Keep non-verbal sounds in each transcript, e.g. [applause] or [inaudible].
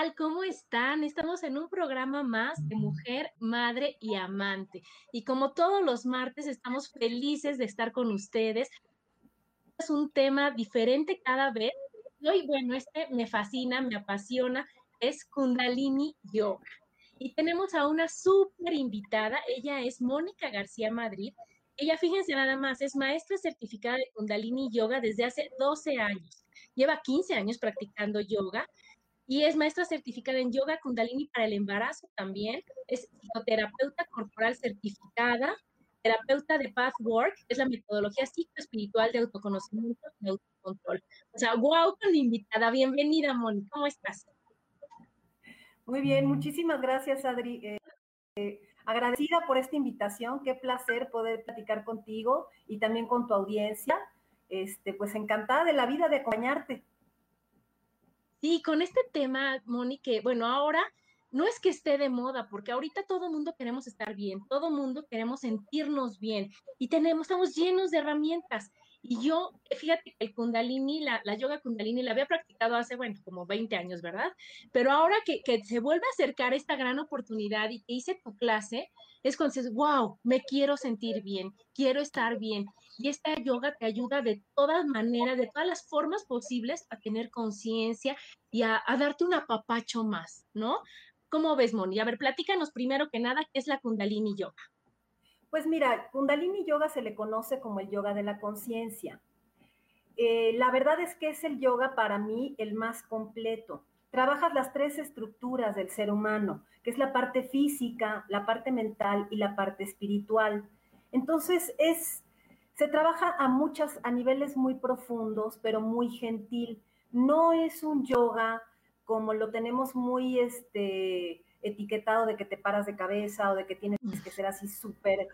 Tal? ¿Cómo están? Estamos en un programa más de mujer, madre y amante. Y como todos los martes, estamos felices de estar con ustedes. Es un tema diferente cada vez. Y hoy, bueno, este me fascina, me apasiona, es Kundalini Yoga. Y tenemos a una súper invitada. Ella es Mónica García Madrid. Ella, fíjense nada más, es maestra certificada de Kundalini Yoga desde hace 12 años. Lleva 15 años practicando yoga y es maestra certificada en yoga kundalini para el embarazo también, es psicoterapeuta corporal certificada, terapeuta de pathwork, es la metodología psicoespiritual de autoconocimiento y autocontrol. O sea, wow con la invitada. Bienvenida, Moni, ¿cómo estás? Muy bien, muchísimas gracias, Adri. Eh, eh, agradecida por esta invitación, qué placer poder platicar contigo y también con tu audiencia. Este, pues encantada de la vida de acompañarte. Sí, con este tema, Moni, que bueno, ahora no es que esté de moda, porque ahorita todo el mundo queremos estar bien, todo el mundo queremos sentirnos bien y tenemos, estamos llenos de herramientas. Y yo, fíjate el kundalini, la, la, yoga kundalini, la había practicado hace, bueno, como 20 años, ¿verdad? Pero ahora que, que, se vuelve a acercar esta gran oportunidad y que hice tu clase, es cuando dices, wow, me quiero sentir bien, quiero estar bien. Y esta yoga te ayuda de todas maneras, de todas las formas posibles a tener conciencia y a, a, darte un apapacho más, ¿no? ¿Cómo ves, Moni? A ver, platícanos primero que nada qué es la kundalini yoga. Pues mira, Kundalini Yoga se le conoce como el yoga de la conciencia. Eh, la verdad es que es el yoga para mí el más completo. Trabajas las tres estructuras del ser humano, que es la parte física, la parte mental y la parte espiritual. Entonces es, se trabaja a muchas, a niveles muy profundos, pero muy gentil. No es un yoga como lo tenemos muy, este, etiquetado de que te paras de cabeza o de que tienes que ser así súper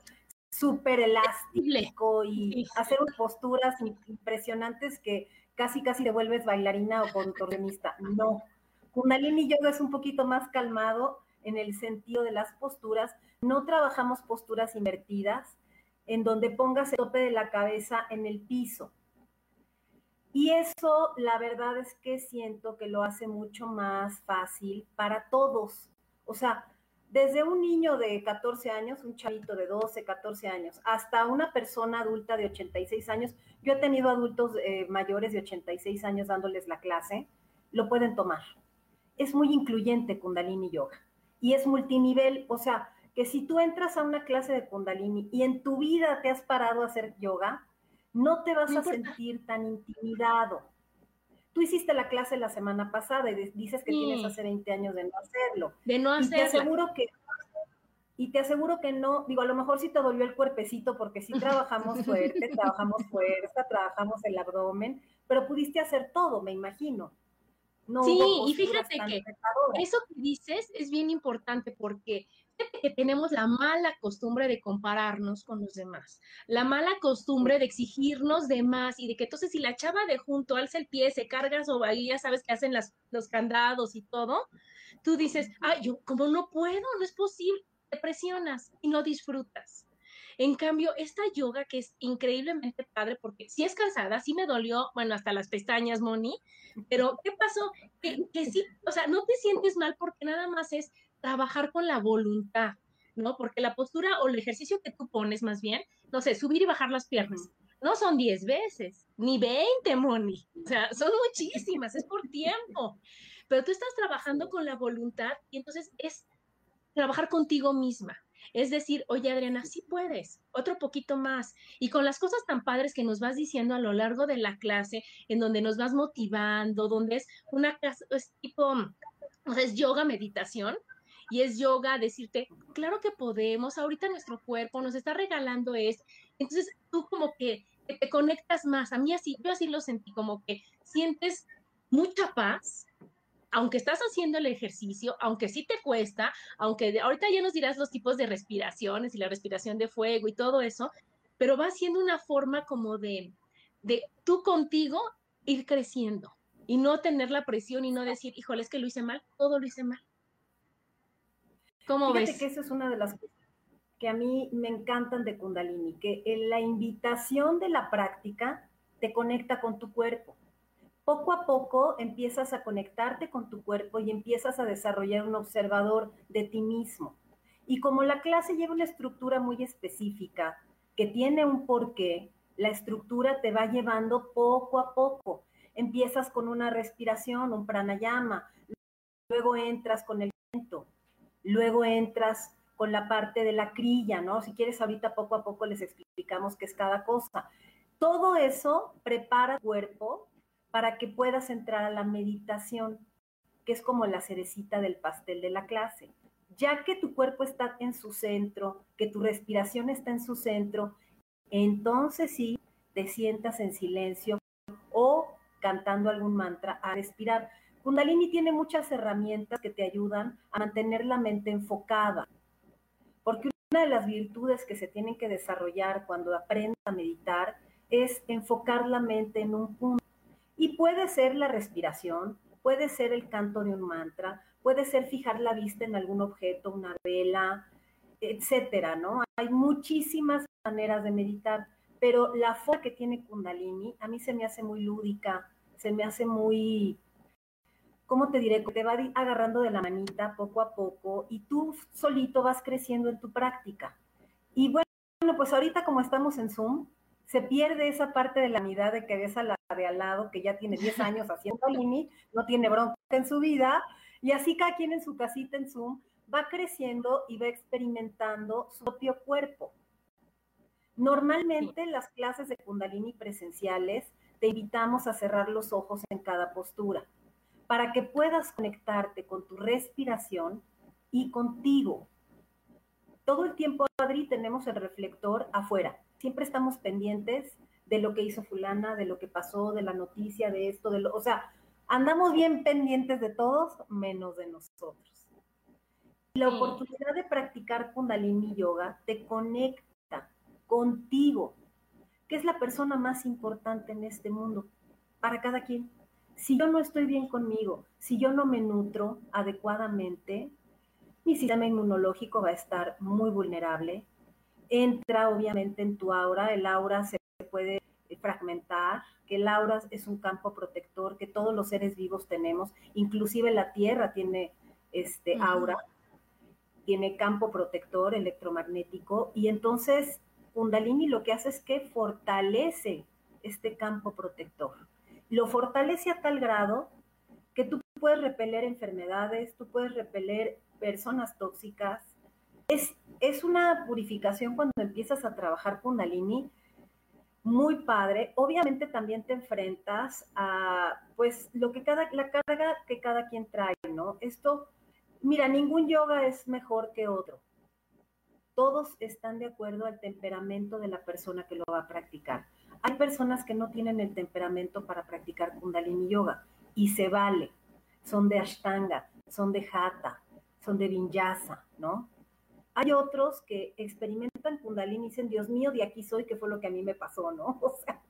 súper elástico y hacer posturas impresionantes que casi casi te vuelves bailarina o contorsionista. No. Kundalini Yoga es un poquito más calmado en el sentido de las posturas. No trabajamos posturas invertidas en donde pongas el tope de la cabeza en el piso. Y eso, la verdad es que siento que lo hace mucho más fácil para todos. O sea, desde un niño de 14 años, un chavito de 12, 14 años, hasta una persona adulta de 86 años, yo he tenido adultos eh, mayores de 86 años dándoles la clase, lo pueden tomar. Es muy incluyente Kundalini Yoga y es multinivel, o sea, que si tú entras a una clase de Kundalini y en tu vida te has parado a hacer yoga, no te vas a sentir tan intimidado Tú hiciste la clase la semana pasada y dices que sí. tienes hace 20 años de no hacerlo. De no hacerlo. Y te aseguro que y te aseguro que no, digo, a lo mejor sí te dolió el cuerpecito porque sí trabajamos fuerte, [laughs] trabajamos fuerza, trabajamos el abdomen, pero pudiste hacer todo, me imagino. No sí, y fíjate que eso que dices es bien importante porque que tenemos la mala costumbre de compararnos con los demás, la mala costumbre de exigirnos de más y de que entonces si la chava de junto alza el pie, se carga sobre ya sabes que hacen las, los candados y todo, tú dices, ay, yo como no puedo, no es posible, te presionas y no disfrutas. En cambio, esta yoga que es increíblemente padre, porque si es cansada, sí me dolió, bueno, hasta las pestañas, Moni, pero ¿qué pasó? Que, que sí, o sea, no te sientes mal porque nada más es trabajar con la voluntad, ¿no? Porque la postura o el ejercicio que tú pones más bien, no sé, subir y bajar las piernas, no son 10 veces, ni 20, Moni, o sea, son muchísimas, es por tiempo, pero tú estás trabajando con la voluntad y entonces es trabajar contigo misma. Es decir, oye Adriana, sí puedes, otro poquito más. Y con las cosas tan padres que nos vas diciendo a lo largo de la clase, en donde nos vas motivando, donde es una clase, es tipo, o sea, es yoga, meditación, y es yoga, decirte, claro que podemos, ahorita nuestro cuerpo nos está regalando esto. Entonces tú como que, te conectas más. A mí así, yo así lo sentí, como que sientes mucha paz, aunque estás haciendo el ejercicio, aunque sí te cuesta, aunque ahorita ya nos dirás los tipos de respiraciones y la respiración de fuego y todo eso, pero va siendo una forma como de, de tú contigo ir creciendo y no tener la presión y no decir, híjole, es que lo hice mal, todo lo hice mal. ¿Cómo Fíjate que eso es una de las cosas que a mí me encantan de Kundalini, que en la invitación de la práctica te conecta con tu cuerpo. Poco a poco empiezas a conectarte con tu cuerpo y empiezas a desarrollar un observador de ti mismo. Y como la clase lleva una estructura muy específica, que tiene un porqué, la estructura te va llevando poco a poco. Empiezas con una respiración, un pranayama, luego entras con el viento, luego entras con la parte de la crilla, ¿no? Si quieres, ahorita poco a poco les explicamos qué es cada cosa. Todo eso prepara el cuerpo para que puedas entrar a la meditación, que es como la cerecita del pastel de la clase. Ya que tu cuerpo está en su centro, que tu respiración está en su centro, entonces sí te sientas en silencio o cantando algún mantra a respirar. Kundalini tiene muchas herramientas que te ayudan a mantener la mente enfocada, porque una de las virtudes que se tienen que desarrollar cuando aprendes a meditar es enfocar la mente en un punto. Y puede ser la respiración, puede ser el canto de un mantra, puede ser fijar la vista en algún objeto, una vela, etcétera, ¿no? Hay muchísimas maneras de meditar, pero la forma que tiene Kundalini a mí se me hace muy lúdica, se me hace muy ¿cómo te diré? Te va agarrando de la manita poco a poco y tú solito vas creciendo en tu práctica. Y bueno, pues ahorita como estamos en Zoom, se pierde esa parte de la unidad de que ves a la de al lado que ya tiene 10 [laughs] años haciendo Lini, no tiene bronca en su vida, y así cada quien en su casita en Zoom va creciendo y va experimentando su propio cuerpo. Normalmente las clases de Kundalini presenciales te invitamos a cerrar los ojos en cada postura para que puedas conectarte con tu respiración y contigo. Todo el tiempo, Adri, tenemos el reflector afuera. Siempre estamos pendientes de lo que hizo fulana, de lo que pasó, de la noticia, de esto, de lo, o sea, andamos bien pendientes de todos menos de nosotros. La oportunidad de practicar Kundalini Yoga te conecta contigo, que es la persona más importante en este mundo para cada quien. Si yo no estoy bien conmigo, si yo no me nutro adecuadamente, mi sistema inmunológico va a estar muy vulnerable. Entra obviamente en tu aura, el aura se puede fragmentar, que el aura es un campo protector que todos los seres vivos tenemos, inclusive la Tierra tiene este aura, tiene campo protector electromagnético y entonces Kundalini lo que hace es que fortalece este campo protector lo fortalece a tal grado que tú puedes repeler enfermedades, tú puedes repeler personas tóxicas. Es, es una purificación cuando empiezas a trabajar Kundalini muy padre. Obviamente también te enfrentas a, pues, lo que cada, la carga que cada quien trae, ¿no? Esto, mira, ningún yoga es mejor que otro. Todos están de acuerdo al temperamento de la persona que lo va a practicar. Hay personas que no tienen el temperamento para practicar Kundalini Yoga y se vale. Son de Ashtanga, son de Hatha, son de Vinyasa, ¿no? Hay otros que experimentan Kundalini y dicen, Dios mío, de aquí soy, que fue lo que a mí me pasó, ¿no? [laughs] O sea,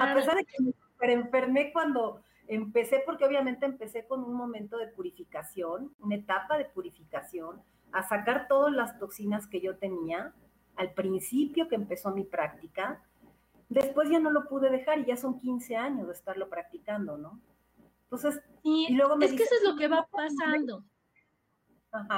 a pesar de que me enfermé cuando empecé, porque obviamente empecé con un momento de purificación, una etapa de purificación, a sacar todas las toxinas que yo tenía, al principio que empezó mi práctica, después ya no lo pude dejar y ya son 15 años de estarlo practicando, ¿no? Entonces, y, luego me es que eso es lo que va pasando.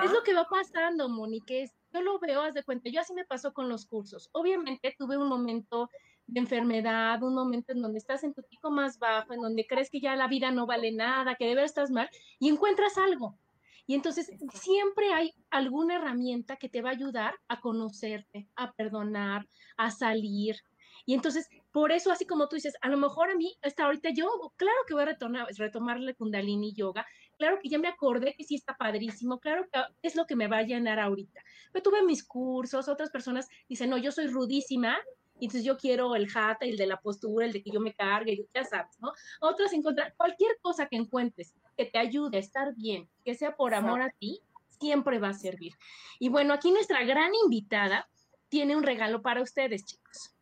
Es lo que va pasando, Monique. Yo lo veo, haz de cuenta, yo así me pasó con los cursos. Obviamente tuve un momento de enfermedad, un momento en donde estás en tu pico más bajo, en donde crees que ya la vida no vale nada, que de verdad estás mal, y encuentras algo. Y entonces siempre hay alguna herramienta que te va a ayudar a conocerte, a perdonar, a salir. Y entonces, por eso, así como tú dices, a lo mejor a mí, hasta ahorita yo, claro que voy a retornar, retomarle Kundalini Yoga, claro que ya me acordé que sí está padrísimo, claro que es lo que me va a llenar ahorita. Pero tuve mis cursos, otras personas dicen, no, yo soy rudísima, y entonces yo quiero el jata, el de la postura, el de que yo me cargue, ya sabes, ¿no? Otras encontrar cualquier cosa que encuentres que te ayude a estar bien, que sea por amor a ti, siempre va a servir. Y bueno, aquí nuestra gran invitada tiene un regalo para ustedes, chicos.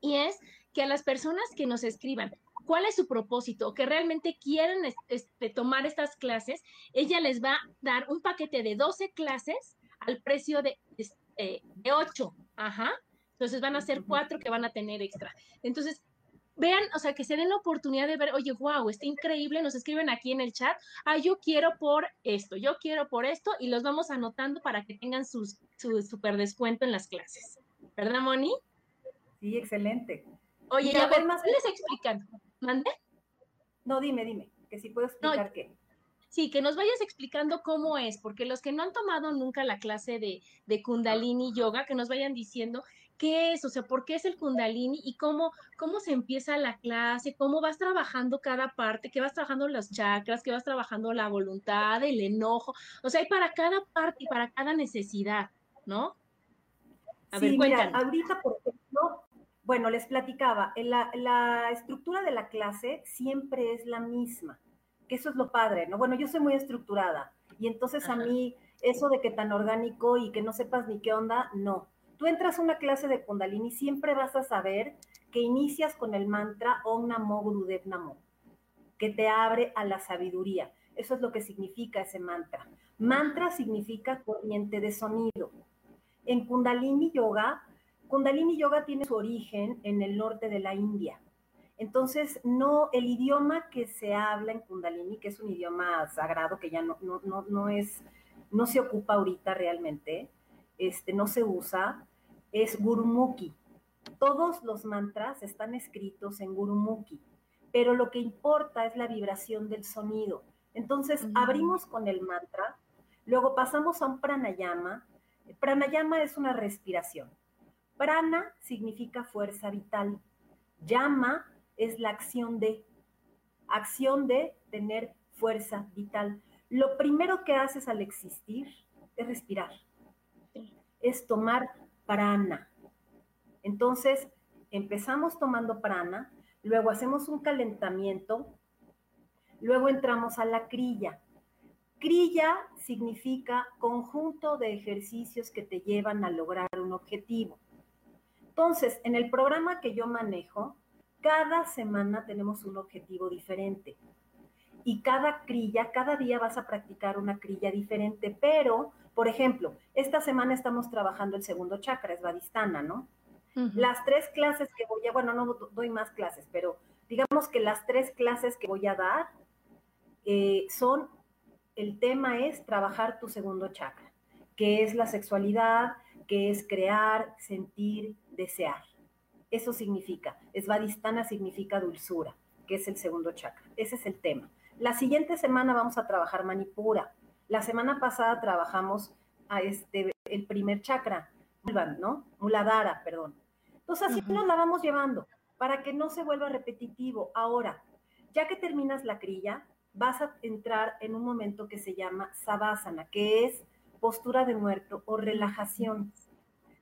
Y es que a las personas que nos escriban cuál es su propósito, que realmente quieren este, tomar estas clases, ella les va a dar un paquete de 12 clases al precio de, este, de 8. Ajá. Entonces van a ser cuatro que van a tener extra. Entonces, vean, o sea, que se den la oportunidad de ver, oye, wow, está increíble, nos escriben aquí en el chat, ah, yo quiero por esto, yo quiero por esto, y los vamos anotando para que tengan sus, su super descuento en las clases. ¿Verdad, Moni? Sí, excelente. Oye, ya ver, más les explican? ¿Mande? No, dime, dime, que si puedo explicar qué. Sí, que nos vayas explicando cómo es, porque los que no han tomado nunca la clase de, de Kundalini Yoga, que nos vayan diciendo qué es, o sea, por qué es el Kundalini y cómo, cómo se empieza la clase, cómo vas trabajando cada parte, qué vas trabajando los chakras, qué vas trabajando la voluntad, el enojo, o sea, hay para cada parte y para cada necesidad, ¿no? A sí, ver, mira, ahorita, por ejemplo, bueno, les platicaba, la, la estructura de la clase siempre es la misma, que eso es lo padre, ¿no? Bueno, yo soy muy estructurada y entonces a mí eso de que tan orgánico y que no sepas ni qué onda, no tú entras a una clase de Kundalini, siempre vas a saber que inicias con el mantra Om Namo Gurudev Namo, que te abre a la sabiduría. Eso es lo que significa ese mantra. Mantra significa corriente de sonido. En Kundalini Yoga, Kundalini Yoga tiene su origen en el norte de la India. Entonces, no, el idioma que se habla en Kundalini, que es un idioma sagrado que ya no, no, no es, no se ocupa ahorita realmente, este, no se usa, es Gurumukhi. Todos los mantras están escritos en Gurumukhi, pero lo que importa es la vibración del sonido. Entonces, abrimos con el mantra, luego pasamos a un pranayama. pranayama es una respiración. Prana significa fuerza vital. Yama es la acción de, acción de tener fuerza vital. Lo primero que haces al existir es respirar, es tomar prana. Entonces, empezamos tomando prana, luego hacemos un calentamiento, luego entramos a la crilla. Crilla significa conjunto de ejercicios que te llevan a lograr un objetivo. Entonces, en el programa que yo manejo, cada semana tenemos un objetivo diferente. Y cada crilla, cada día vas a practicar una crilla diferente, pero por ejemplo, esta semana estamos trabajando el segundo chakra, es Vadistana, ¿no? Las tres clases que voy a, bueno, no doy más clases, pero digamos que las tres clases que voy a dar eh, son, el tema es trabajar tu segundo chakra, que es la sexualidad, que es crear, sentir, desear. Eso significa, Svadhisthana significa dulzura, que es el segundo chakra. Ese es el tema. La siguiente semana vamos a trabajar Manipura, la semana pasada trabajamos a este, el primer chakra, ¿no? Muladhara, perdón. Entonces así nos la vamos llevando para que no se vuelva repetitivo. Ahora, ya que terminas la crilla, vas a entrar en un momento que se llama savasana, que es postura de muerto o relajación,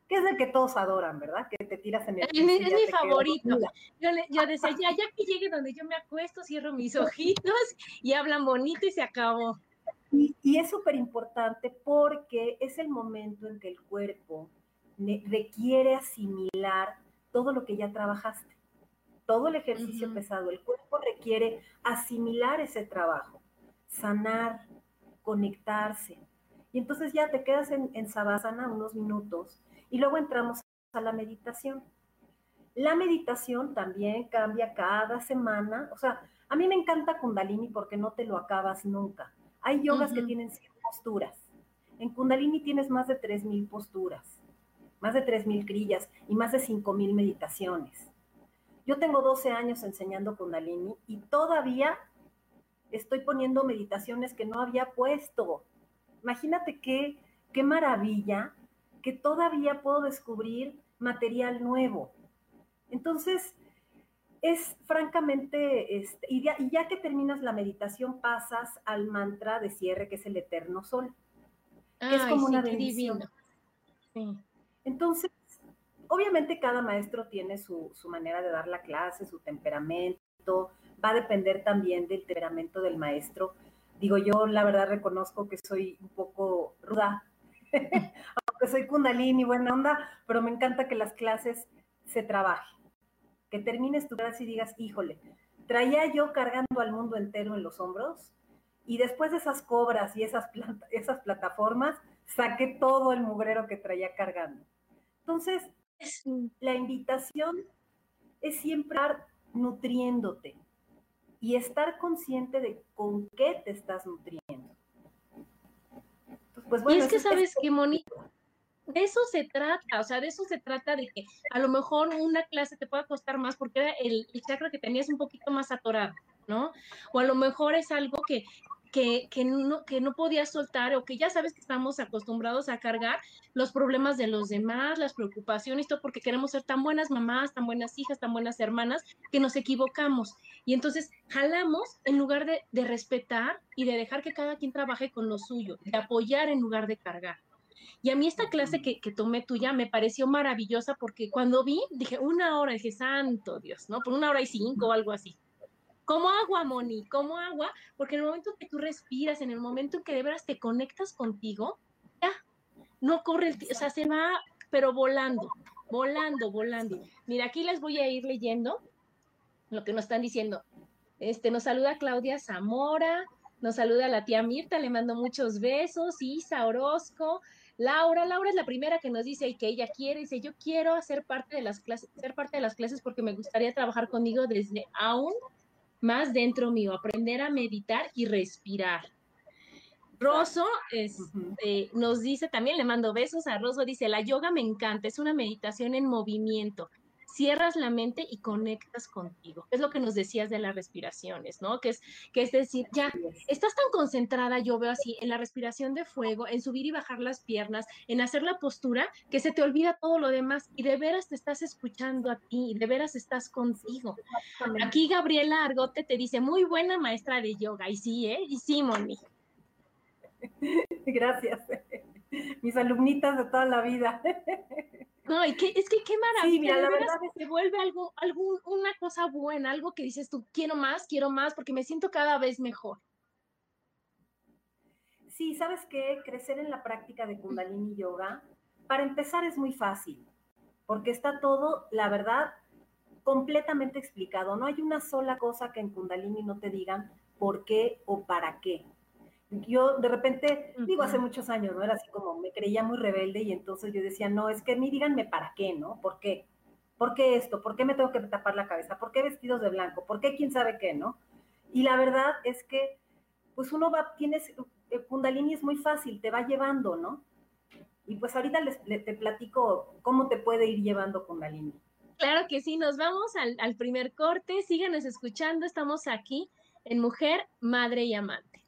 que es el que todos adoran, ¿verdad? Que te tiras en el... Es, es mi favorito. Yo, yo, decía, ya, ya que llegue donde yo me acuesto, cierro mis [laughs] ojitos y hablan bonito y se acabó. Y, es súper importante porque es el momento en que el cuerpo requiere asimilar todo lo que ya trabajaste, todo el ejercicio pesado. El cuerpo requiere asimilar ese trabajo, sanar, conectarse. Y entonces ya te quedas en, en Savasana unos minutos Y luego entramos a la meditación. La meditación también cambia cada semana. O sea, a mí me encanta Kundalini porque no te lo acabas nunca. Hay yogas que tienen 100 posturas. En Kundalini tienes más de 3.000 posturas, más de 3.000 grillas y más de 5.000 meditaciones. Yo tengo 12 años enseñando Kundalini y todavía estoy poniendo meditaciones que no había puesto. Imagínate qué, qué maravilla que todavía puedo descubrir material nuevo. Entonces, es francamente, este, y, ya, que terminas la meditación, pasas al mantra de cierre, que es el eterno sol, que es como una bendición. Entonces, obviamente cada maestro tiene su, su, manera de dar la clase, su temperamento, va a depender también del temperamento del maestro. Digo, yo la verdad reconozco que soy un poco ruda, [laughs] aunque soy kundalini, buena onda, pero me encanta que las clases se trabajen que termines tu clase y digas, híjole, traía yo cargando al mundo entero en los hombros y después de esas cobras y esas, esas plataformas, saqué todo el mugrero que traía cargando. Entonces, la invitación es siempre estar nutriéndote y estar consciente de con qué te estás nutriendo. Pues bueno, y es que sabes qué, Moni, de eso se trata, o sea, de eso se trata de que a lo mejor una clase te pueda costar más porque era el, chakra que tenías un poquito más atorado, ¿no? O a lo mejor es algo que, que, que, no, que no podías soltar o que ya sabes que estamos acostumbrados a cargar los problemas de los demás, las preocupaciones, todo porque queremos ser tan buenas mamás, tan buenas hijas, tan buenas hermanas, que nos equivocamos. Y entonces jalamos en lugar de, de respetar y de dejar que cada quien trabaje con lo suyo, de apoyar en lugar de cargar. Y a mí esta clase que, que, tomé tuya me pareció maravillosa porque cuando vi, dije, una hora, dije, santo Dios, ¿no? Por una hora y cinco o algo así. Como agua, Moni, como agua, porque en el momento que tú respiras, en el momento en que de veras te conectas contigo, ya, no corre el, o sea, se va, pero volando, volando, volando. Mira, aquí les voy a ir leyendo lo que nos están diciendo. Este, nos saluda Claudia Zamora, nos saluda la tía Mirta, le mando muchos besos, Isa Orozco, Laura, Laura es la primera que nos dice que ella quiere, dice, yo quiero hacer parte de las clases, ser parte de las clases porque me gustaría trabajar conmigo desde aún más dentro mío, aprender a meditar y respirar. Rosso este, nos dice también, le mando besos a Rosso, dice, la yoga me encanta, es una meditación en movimiento cierras la mente y conectas contigo. Es lo que nos decías de las respiraciones, ¿no? Que es, que es decir, ya estás tan concentrada, yo veo así, en la respiración de fuego, en subir y bajar las piernas, en hacer la postura, que se te olvida todo lo demás y de veras te estás escuchando a ti, de veras estás contigo. Aquí Gabriela Argote te dice, muy buena maestra de yoga, y sí, ¿eh? Y sí, Moni. [laughs] Gracias. [laughs] Mis alumnitas de toda la vida. [laughs] No, y que, es que qué maravilla, la verdad es... se vuelve algo, algo, una cosa buena, algo que dices tú, quiero más, quiero más, porque me siento cada vez mejor. Sí, ¿sabes qué? Crecer en la práctica de Kundalini Yoga, para empezar es muy fácil, porque está todo, la verdad, completamente explicado. No hay una sola cosa que en Kundalini no te digan por qué o para qué yo de repente, digo, hace muchos años, ¿no? Era así como, me creía muy rebelde y entonces yo decía, no, es que ni díganme para qué, ¿no? ¿Por qué? ¿Por qué esto? ¿Por qué me tengo que tapar la cabeza? ¿Por qué vestidos de blanco? ¿Por qué quién sabe qué, no? Y la verdad es que, pues uno va, tienes, el Kundalini es muy fácil, te va llevando, ¿no? Y pues ahorita les, te platico cómo te puede ir llevando Kundalini. Claro que sí, nos vamos al, al primer corte, síganos escuchando, estamos aquí en Mujer, Madre y Amante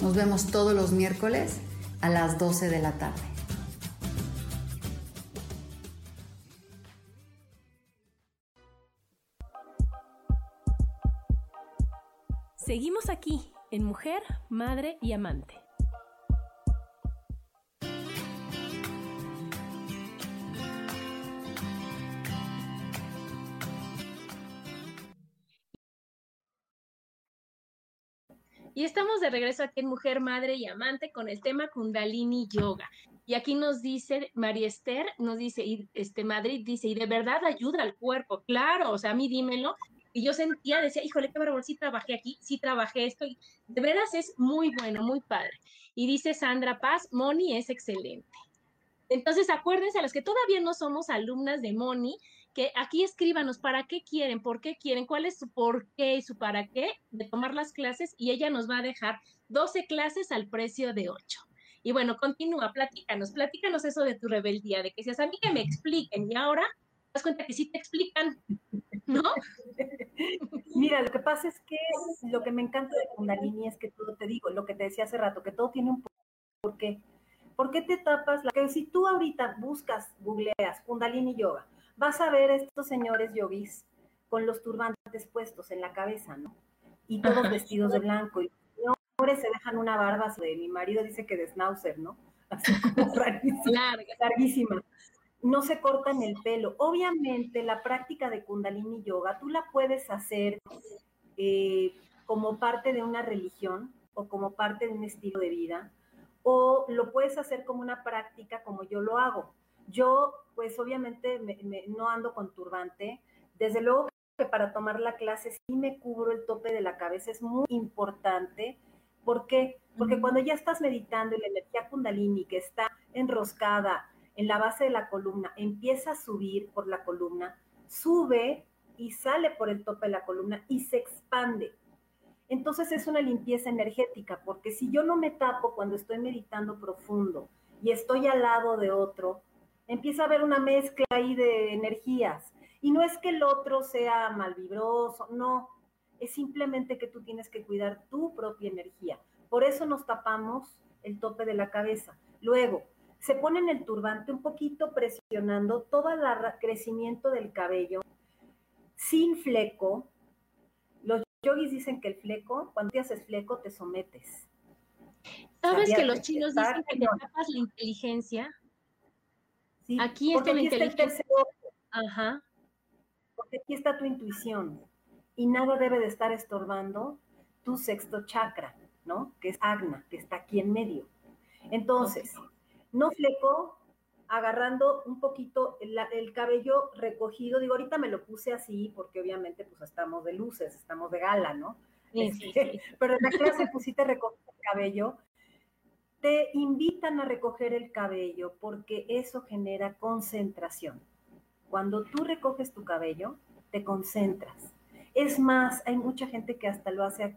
Nos vemos todos los miércoles a las 12 de la tarde. Seguimos aquí en Mujer, Madre y Amante. Y estamos de regreso aquí en Mujer, Madre y Amante con el tema Kundalini Yoga. Y aquí nos dice María Esther, nos dice, este Madrid dice, y de verdad ayuda al cuerpo, claro, o sea, a mí dímelo. Y yo sentía, decía, híjole, qué bárbaro, sí trabajé aquí, sí trabajé esto, y de veras es muy bueno, muy padre. Y dice Sandra Paz, Moni es excelente. Entonces, acuérdense a los que todavía no somos alumnas de Moni, aquí escríbanos para qué quieren, por qué quieren, cuál es su por qué y su para qué de tomar las clases y ella nos va a dejar 12 clases al precio de 8. Y bueno, continúa, platícanos, platícanos eso de tu rebeldía, de que si a mí que me expliquen y ahora te das cuenta que sí te explican, ¿no? [laughs] Mira, lo que pasa es que lo que me encanta de Kundalini es que todo te digo, lo que te decía hace rato, que todo tiene un por qué. ¿Por qué te tapas la que si tú ahorita buscas, googleas Kundalini Yoga, vas a ver a estos señores yogis con los turbantes puestos en la cabeza, ¿no? Y todos vestidos de blanco. Y los señores se dejan una barba de mi marido dice que de schnauzer, ¿no? [laughs] Así como [laughs] rarísima, larguísima. No se cortan el pelo. Obviamente la práctica de kundalini yoga tú la puedes hacer eh, como parte de una religión o como parte de un estilo de vida o lo puedes hacer como una práctica como yo lo hago. Yo, pues obviamente no ando con turbante. Desde luego que para tomar la clase sí me cubro el tope de la cabeza, es muy importante. ¿Por qué? Porque cuando ya estás meditando y la energía kundalini que está enroscada en la base de la columna empieza a subir por la columna, sube y sale por el tope de la columna y se expande. Entonces es una limpieza energética, porque si yo no me tapo cuando estoy meditando profundo y estoy al lado de otro, empieza a haber una mezcla ahí de energías. Y no es que el otro sea malvibroso, no, es simplemente que tú tienes que cuidar tu propia energía. Por eso nos tapamos el tope de la cabeza. Luego, se pone en el turbante un poquito presionando todo el crecimiento del cabello, sin fleco. Los yogis dicen que el fleco, cuando te haces fleco, te sometes. ¿Sabes que los chinos dicen que te tapas la inteligencia? Aquí está aquí está el tercer ojo. Ajá. Porque aquí está tu intuición y nada debe de estar estorbando tu sexto chakra, ¿no? Que es Agna, que está aquí en medio. Entonces, no fleco, agarrando un poquito el, cabello recogido. Digo, ahorita me lo puse así porque obviamente pues estamos de luces, estamos de gala, ¿no? Sí, sí, este, [laughs] Pero en la clase [laughs] pusiste recoger el cabello te invitan a recoger el cabello porque eso genera concentración. Cuando tú recoges tu cabello, te concentras. Es más, hay mucha gente que hasta lo hace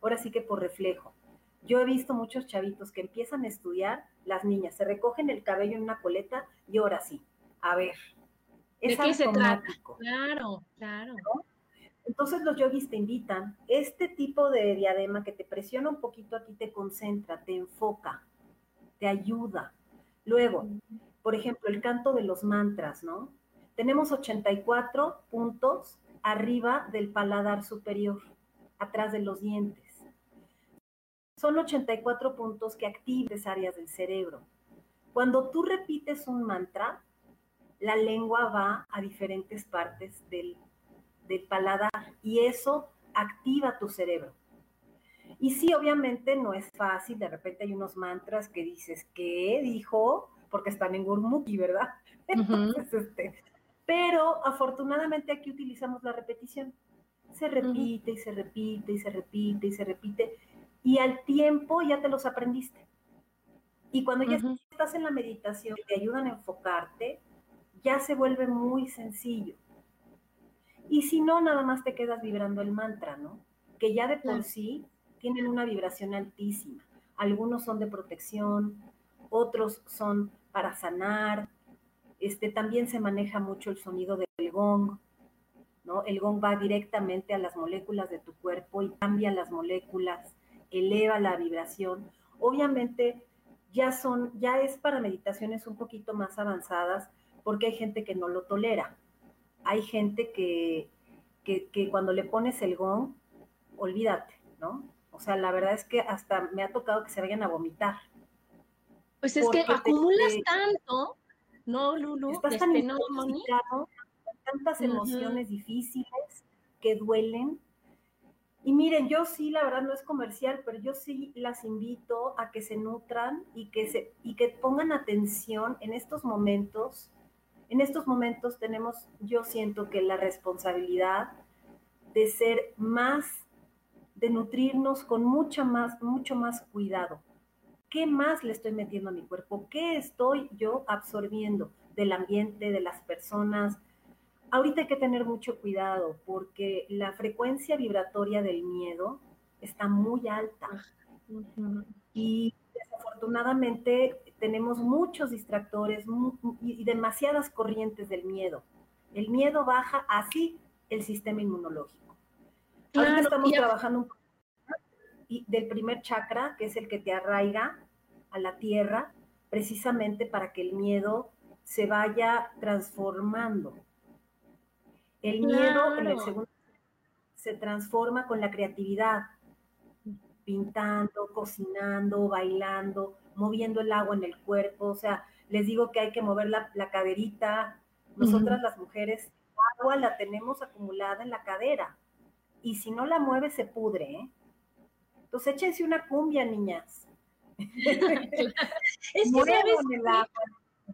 ahora sí que por reflejo. Yo he visto muchos chavitos que empiezan a estudiar, las niñas se recogen el cabello en una coleta y ahora sí, a ver, Es ¿De qué se trata? Claro, claro. Entonces los yogis te invitan, este tipo de diadema que te presiona un poquito aquí, te concentra, te enfoca, te ayuda. Luego, por ejemplo, el canto de los mantras, ¿no? Tenemos 84 puntos arriba del paladar superior, atrás de los dientes. Son 84 puntos que activan áreas del cerebro. Cuando tú repites un mantra, la lengua va a diferentes partes del de paladar y eso activa tu cerebro. Y sí, obviamente no es fácil, de repente hay unos mantras que dices, ¿qué dijo? Porque están en Gurmukhi, ¿verdad? [laughs] este, pero afortunadamente aquí utilizamos la repetición. Se repite y se repite y se repite y se repite. Y al tiempo ya te los aprendiste. Y cuando ya estás en la meditación, te ayudan a enfocarte, ya se vuelve muy sencillo. Y si no, nada más te quedas vibrando el mantra, ¿no? Que ya de por sí tienen una vibración altísima. Algunos son de protección, otros son para sanar. Este, también se maneja mucho el sonido del gong, ¿no? El gong va directamente a las moléculas de tu cuerpo y cambia las moléculas, eleva la vibración. Obviamente ya son, ya es para meditaciones un poquito más avanzadas porque hay gente que no lo tolera hay gente que, cuando le pones el gong, olvídate, ¿no? O sea, la verdad es que hasta me ha tocado que se vayan a vomitar. Pues es que acumulas tanto, ¿no, Lulu? Estás tan este, tantas emociones difíciles que duelen. Y miren, yo sí, la verdad no es comercial, pero yo sí las invito a que se nutran y que, se, y que pongan atención en estos momentos en estos momentos tenemos, yo siento que la responsabilidad de ser más, de nutrirnos con mucho más, mucho más cuidado. ¿Qué más le estoy metiendo a mi cuerpo? ¿Qué estoy yo absorbiendo del ambiente, de las personas? Ahorita hay que tener mucho cuidado porque la frecuencia vibratoria del miedo está muy alta. Y desafortunadamente tenemos muchos distractores y demasiadas corrientes del miedo. El miedo baja así el sistema inmunológico. Ahora estamos trabajando un del primer chakra, que es el que te arraiga a la tierra, precisamente para que el miedo se vaya transformando. El miedo en el segundo se transforma con la creatividad, pintando, cocinando, bailando, moviendo el agua en el cuerpo, o sea, les digo que hay que mover la, caderita. Nosotras las mujeres, agua la tenemos acumulada en la cadera y si no la mueve se pudre, ¿eh? Entonces échense una cumbia, niñas. [laughs] es que sabes,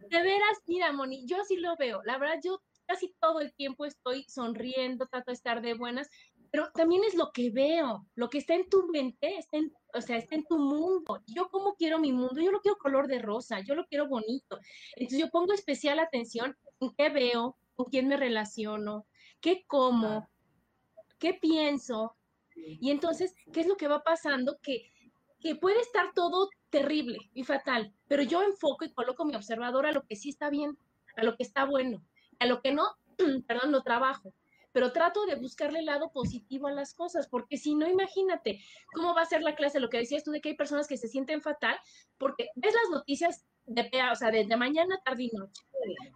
de veras, mira, Moni, yo así lo veo. La verdad, yo casi todo el tiempo estoy sonriendo, trato de estar de buenas, pero también es lo que veo, lo que está en tu mente, está en, o sea, está en tu mundo. Yo cómo quiero mi mundo, yo lo quiero color de rosa, yo lo quiero bonito. Entonces yo pongo especial atención en qué veo, con quién me relaciono, qué como, qué pienso. Y entonces, ¿qué es lo que va pasando? Que, que puede estar todo terrible y fatal, pero yo enfoco y coloco mi observador a lo que sí está bien, a lo que está bueno, a lo que no, [clears throat] perdón, no trabajo pero trato de buscarle el lado positivo a las cosas, porque si no, imagínate cómo va a ser la clase, lo que decías tú de que hay personas que se sienten fatal, porque ves las noticias de, o sea, de, mañana, tarde y noche.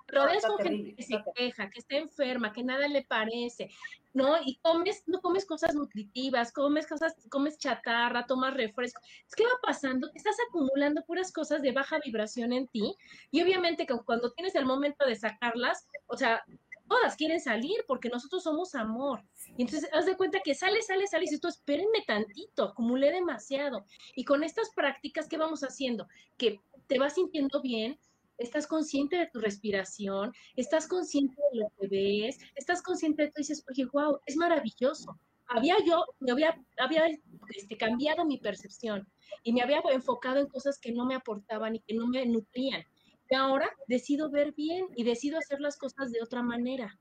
Pero ves con gente que se queja, que está enferma, que nada le parece, ¿no? Y comes, no comes cosas nutritivas, comes cosas, comes chatarra, tomas refresco. ¿Qué va pasando? Estás acumulando puras cosas de baja vibración en ti. Y obviamente que cuando tienes el momento de sacarlas, o sea, todas quieren salir porque nosotros somos amor. Y entonces, haz de cuenta que sale, sale, sale, y dices tú, espérenme tantito, acumulé demasiado. Y con estas prácticas, ¿qué vamos haciendo? Que te vas sintiendo bien, estás consciente de tu respiración, estás consciente de lo que ves, estás consciente de tú dices, oye, wow, es maravilloso. Había yo, me había, había este, cambiado mi percepción y me había enfocado en cosas que no me aportaban y que no me nutrían y ahora decido ver bien y decido hacer las cosas de otra manera.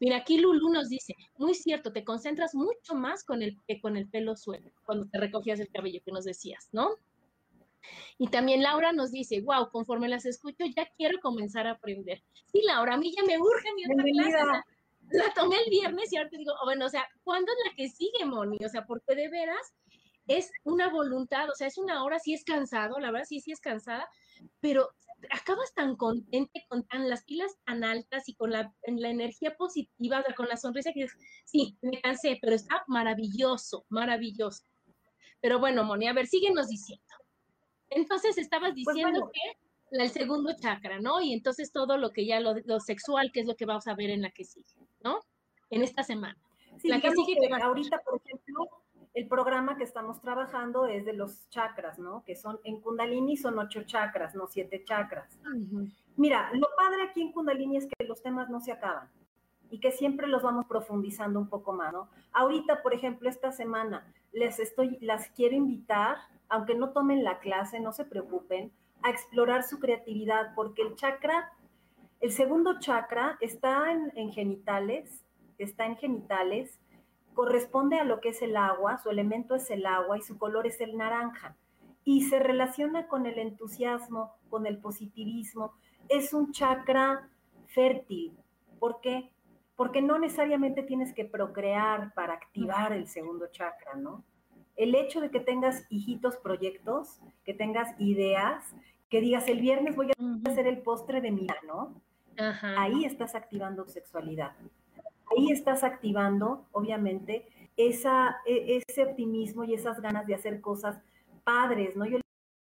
Mira, aquí Lulu nos dice, muy cierto, te concentras mucho más con el, que con el pelo suelto, cuando te recogías el cabello que nos decías, ¿no? Y también Laura nos dice, wow, conforme las escucho, ya quiero comenzar a aprender. Sí, Laura, a mí ya me urge mi otra clase. la tomé el viernes y ahora te digo, oh, bueno, o sea, ¿cuándo es la que sigue, Moni? O sea, porque de veras es una voluntad, o sea, es una hora, sí es cansado, la verdad sí, sí es cansada, pero acabas tan contente, con tan las pilas tan altas y con la, la energía positiva, con la sonrisa que dices, sí, me cansé, pero está maravilloso, maravilloso. Pero bueno, Moni, a ver, síguenos diciendo. Entonces estabas pues diciendo que el segundo chakra, ¿no? Y entonces todo lo que ya lo, sexual, que es lo que vamos a ver en la que sigue, ¿no? En esta semana. la que sigue que, ahorita, por ejemplo, el programa que estamos trabajando es de los chakras, ¿no? Que son, en Kundalini son ocho chakras, no siete chakras. Mira, lo padre aquí en Kundalini es que los temas no se acaban y que siempre los vamos profundizando un poco más, ¿no? Ahorita, por ejemplo, esta semana les estoy, las quiero invitar, aunque no tomen la clase, no se preocupen, a explorar su creatividad, porque el chakra, el segundo chakra está en genitales, está en genitales, corresponde a lo que es el agua, su elemento es el agua y su color es el naranja. Y se relaciona con el entusiasmo, con el positivismo. Es un chakra fértil. ¿Por qué? Porque no necesariamente tienes que procrear para activar el segundo chakra, ¿no? El hecho de que tengas hijitos proyectos, que tengas ideas, que digas el viernes voy a hacer el postre de mi, ¿no? Ahí estás activando sexualidad ahí estás activando, obviamente, e, ese optimismo y esas ganas de hacer cosas padres, ¿no? Yo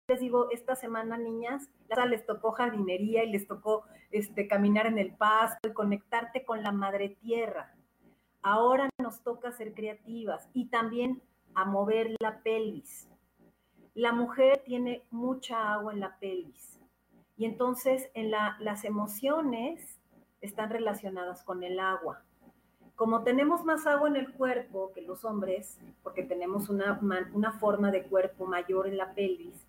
les digo, esta semana, niñas, les tocó jardinería y les tocó este, caminar en el pasto y conectarte con la madre tierra. Ahora nos toca ser creativas y también a mover la pelvis. La mujer tiene mucha agua en la pelvis y entonces en la, las emociones están relacionadas con el agua como tenemos más agua en el cuerpo que los hombres, porque tenemos una, una forma de cuerpo mayor en la pelvis,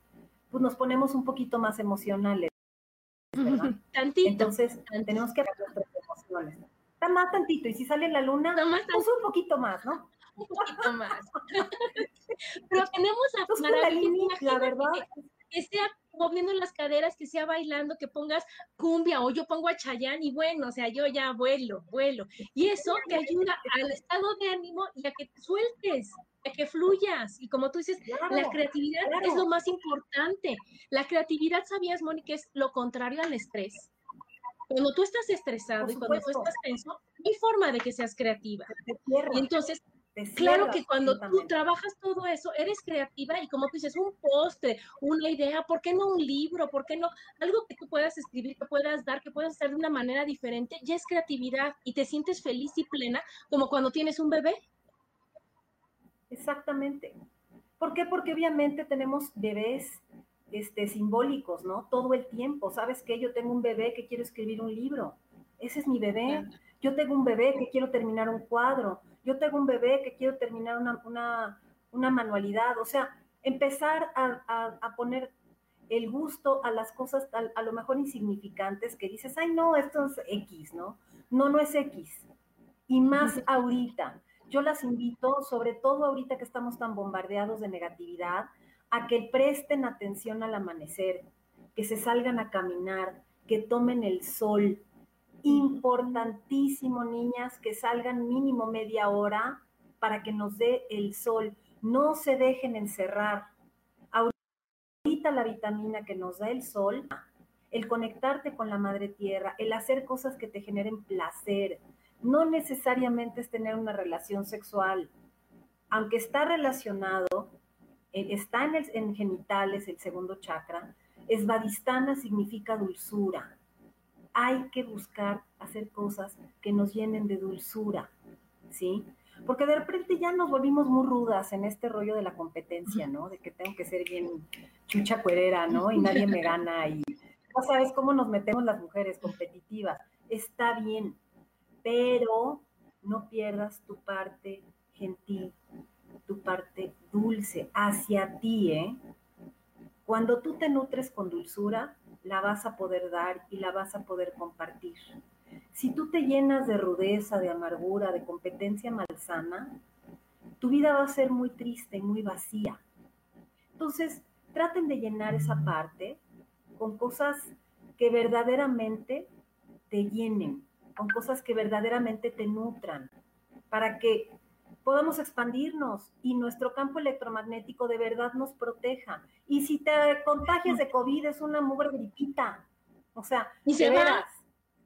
pues nos ponemos un poquito más emocionales. ¿verdad? Tantito. Entonces, tenemos que hacer nuestras emociones. Está más tantito, y si sale la luna, pues un poquito más, ¿no? Un poquito más. [laughs] Pero tenemos a pues la verdad. que sea moviendo las caderas, que sea bailando, que pongas cumbia o yo pongo a Chayán y bueno, o sea, yo ya vuelo, vuelo. Y eso te ayuda al estado de ánimo y a que te sueltes, a que fluyas. Y como tú dices, la creatividad es lo más importante. La creatividad, ¿sabías, Mónica, es lo contrario al estrés? Cuando tú estás estresado y cuando tú estás tenso, no hay forma de que seas creativa. Y entonces Claro que cuando tú trabajas todo eso, eres creativa y como tú dices, un postre, una idea, ¿por qué no un libro? ¿Por qué no algo que tú puedas escribir, que puedas dar, que puedas hacer de una manera diferente? Ya es creatividad y te sientes feliz y plena como cuando tienes un bebé. Exactamente. ¿Por qué? Porque obviamente tenemos bebés este, simbólicos, ¿no? Todo el tiempo. ¿Sabes qué? Yo tengo un bebé que quiero escribir un libro. Ese es mi bebé. Yo tengo un bebé que quiero terminar un cuadro yo tengo un bebé que quiero terminar una, manualidad, o sea, empezar a, poner el gusto a las cosas a, lo mejor insignificantes que dices, ay, no, esto es X, ¿no? No, no es X. Y más ahorita. Yo las invito, sobre todo ahorita que estamos tan bombardeados de negatividad, a que presten atención al amanecer, que se salgan a caminar, que tomen el sol, importantísimo, niñas, que salgan mínimo media hora para que nos dé el sol. No se dejen encerrar. Ahorita la vitamina que nos da el sol, el conectarte con la madre tierra, el hacer cosas que te generen placer, no necesariamente es tener una relación sexual. Aunque está relacionado, eh, está en, el, en genitales, el segundo chakra, esvadistana significa dulzura hay que buscar hacer cosas que nos llenen de dulzura, ¿sí? Porque de repente ya nos volvimos muy rudas en este rollo de la competencia, ¿no? De que tengo que ser bien chucha cuerera, ¿no? Y nadie me gana y no sabes cómo nos metemos las mujeres competitivas. Está bien, pero no pierdas tu parte gentil, tu parte dulce hacia ti, ¿eh? Cuando tú te nutres con dulzura, la vas a poder dar y la vas a poder compartir. Si tú te llenas de rudeza, de amargura, de competencia malsana, tu vida va a ser muy triste y muy vacía. Entonces, traten de llenar esa parte con cosas que verdaderamente te llenen, con cosas que verdaderamente te nutran, para que podamos expandirnos y nuestro campo electromagnético de verdad nos proteja. Y si te contagias de COVID es una mugre gripita, o sea, y se va.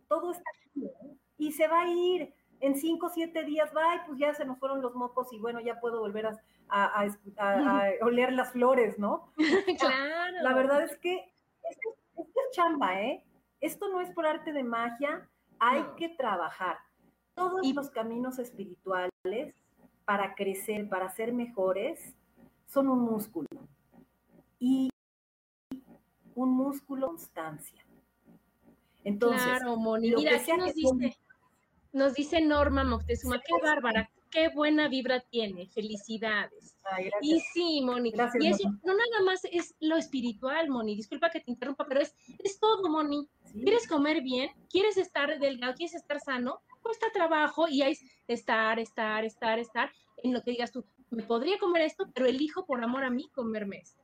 todo está aquí, ¿eh? y se va a ir en cinco o siete días, va, pues ya se nos fueron los mocos y bueno, ya puedo volver a, a, [laughs] oler las flores, ¿no? [laughs] claro. La verdad es que esto, es chamba, ¿eh? Esto no es por arte de magia, hay que trabajar. Todos los caminos espirituales para crecer, para ser mejores, son un músculo. Y un músculo constancia. Entonces, claro, Moni. Mira, aquí nos dice, nos dice Norma Moctezuma, qué bárbara, qué buena vibra tiene, felicidades. y sí, Moni, y eso no nada más es lo espiritual, Moni, disculpa que te interrumpa, pero es, es todo, Moni. ¿Quieres comer bien? ¿Quieres estar delgado? ¿Quieres estar sano? Cuesta trabajo y hay estar, estar, estar, estar en lo que digas tú, me podría comer esto, pero elijo por amor a mí comerme esto.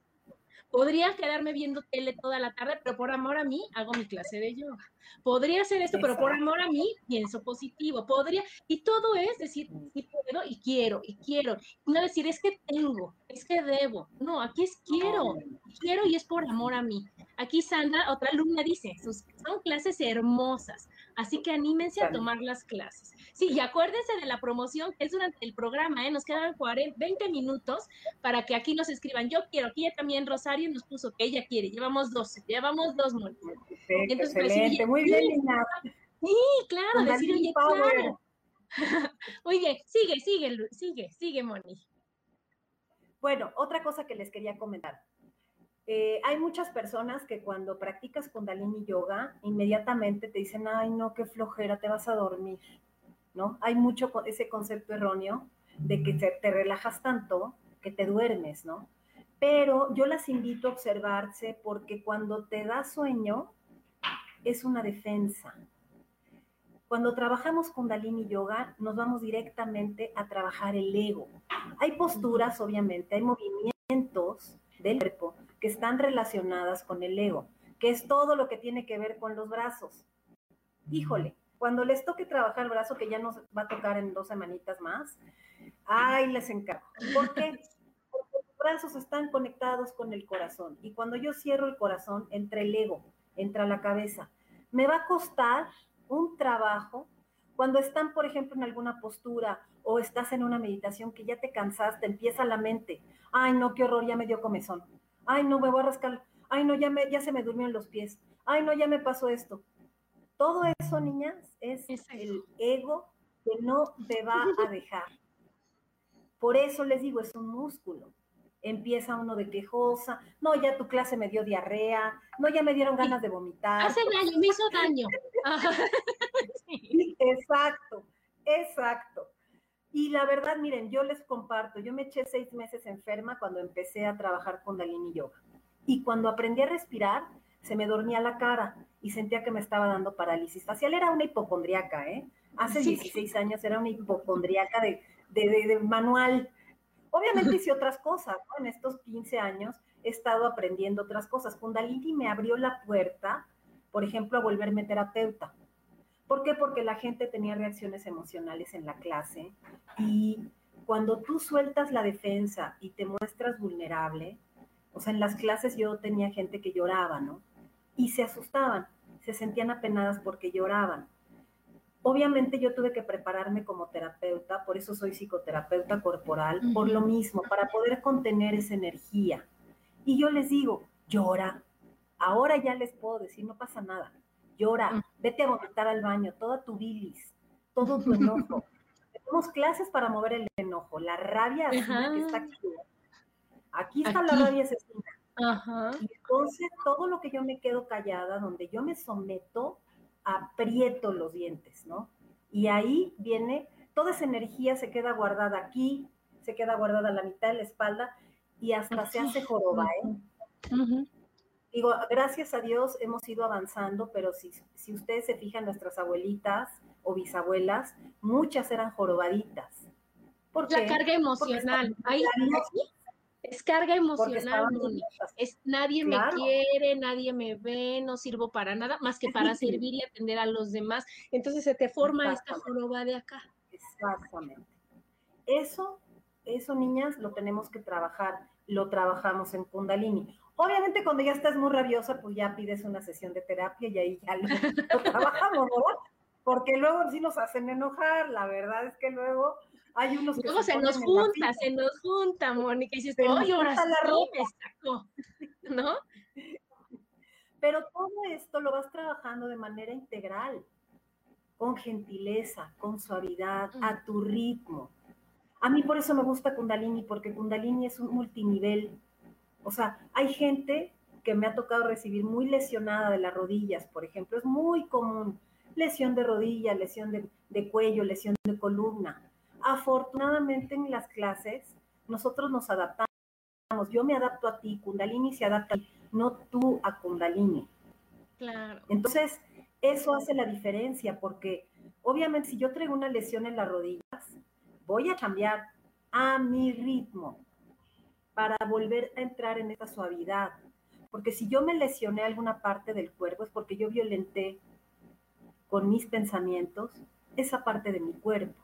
Podría quedarme viendo tele toda la tarde, pero por amor a mí hago mi clase de yoga. Podría hacer esto, pero por amor a mí pienso positivo. Podría, y todo es decir, sí puedo y quiero, y quiero. No decir, es que tengo, es que debo. No, aquí es quiero, quiero y es por amor a mí. Aquí Sandra, otra alumna, dice, son clases hermosas, así que anímense a tomar las clases. Sí, y acuérdense de la promoción que es durante el programa, ¿eh? Nos quedan 40, 20 minutos para que aquí nos escriban. Yo quiero, aquí también Rosario nos puso que ella quiere. Llevamos dos, llevamos dos, Moni. Entonces, pues, excelente, muy bien, Lina. Sí, claro, decir, oye, claro. [laughs] Muy bien, sigue, sigue, sigue, sigue, Moni. Bueno, otra cosa que les quería comentar. Eh, hay muchas personas que cuando practicas Kundalini Yoga, inmediatamente te dicen, ay, no, qué flojera, te vas a dormir. ¿no? Hay mucho ese concepto erróneo de que te, relajas tanto que te duermes, ¿no? Pero yo las invito a observarse porque cuando te da sueño es una defensa. Cuando trabajamos con Dalini Yoga, nos vamos directamente a trabajar el ego. Hay posturas, obviamente, hay movimientos del cuerpo que están relacionadas con el ego, que es todo lo que tiene que ver con los brazos. Híjole, cuando les toque trabajar el brazo, que ya nos va a tocar en dos semanitas más, ay, les encargo. ¿Por qué? Porque los brazos están conectados con el corazón. Y cuando yo cierro el corazón, entra el ego, entra la cabeza. Me va a costar un trabajo cuando están, por ejemplo, en alguna postura o estás en una meditación que ya te cansaste, empieza la mente. Ay, no, qué horror, ya me dio comezón. Ay, no, me voy a rascar. Ay, no, ya, me, ya se me durmió en los pies. Ay, no, ya me pasó esto. Todo eso, niñas, es el ego que no te va a dejar. Por eso les digo, es un músculo. Empieza uno de quejosa, no, ya tu clase me dio diarrea, no, ya me dieron ganas de vomitar. Hace daño, me hizo daño. [laughs] exacto, exacto. Y la verdad, miren, yo les comparto, yo me eché seis meses enferma cuando empecé a trabajar con Dalini Yoga. Y cuando aprendí a respirar, se me dormía la cara y sentía que me estaba dando parálisis facial. Era una hipocondriaca, ¿eh? Hace 16 años era una hipocondriaca de, de, manual. Obviamente hice otras cosas, ¿no? En estos 15 años he estado aprendiendo otras cosas. Kundalini me abrió la puerta, por ejemplo, a volverme terapeuta. ¿Por qué? Porque la gente tenía reacciones emocionales en la clase y cuando tú sueltas la defensa y te muestras vulnerable, o sea, en las clases yo tenía gente que lloraba, ¿no? y se asustaban, se sentían apenadas porque lloraban. Obviamente yo tuve que prepararme como terapeuta, por eso soy psicoterapeuta corporal, por lo mismo, para poder contener esa energía. Y yo les digo, llora. Ahora ya les puedo decir, no pasa nada. Llora, vete a vomitar al baño, toda tu bilis, todo tu enojo. [laughs] Tenemos clases para mover el enojo, la rabia que está aquí. Aquí está la rabia asesina. Ajá. Y entonces todo lo que yo me quedo callada, donde yo me someto, aprieto los dientes, ¿no? Y ahí viene, toda esa energía se queda guardada aquí, se queda guardada a la mitad de la espalda y hasta se hace joroba, ¿eh? Digo, gracias a Dios hemos ido avanzando, pero si, si ustedes se fijan, nuestras abuelitas o bisabuelas, muchas eran jorobaditas. ¿Por La carga emocional. Ahí, Es carga emocional, Es nadie me quiere, nadie me ve, no sirvo para nada más que para [laughs] servir y atender a los demás. Entonces se te forma esta joroba de acá. Exactamente. Eso, eso, niñas, lo tenemos que trabajar. Lo trabajamos en Kundalini. Obviamente, cuando ya estás muy rabiosa, pues ya pides una sesión de terapia y ahí ya lo, [laughs] trabajamos, ¿verdad? Porque luego sí nos hacen enojar. La verdad es que luego hay unos que se, nos junta, se nos junta, Mónica, y dices, oye, ahora la ropa. ¿no? Pero todo esto lo vas trabajando de manera integral, con gentileza, con suavidad, a tu ritmo. A mí por eso me gusta Kundalini, porque Kundalini es un multinivel. O sea, hay gente que me ha tocado recibir muy lesionada de las rodillas, por ejemplo, es muy común. Lesión de rodilla, lesión de, de cuello, lesión de columna afortunadamente en las clases nosotros nos adaptamos. Yo me adapto a ti, Kundalini se adapta a ti, no tú a Kundalini. Claro. Entonces, eso hace la diferencia porque obviamente si yo traigo una lesión en las rodillas, voy a cambiar a mi ritmo para volver a entrar en esta suavidad. Porque si yo me lesioné alguna parte del cuerpo es porque yo violenté con mis pensamientos esa parte de mi cuerpo.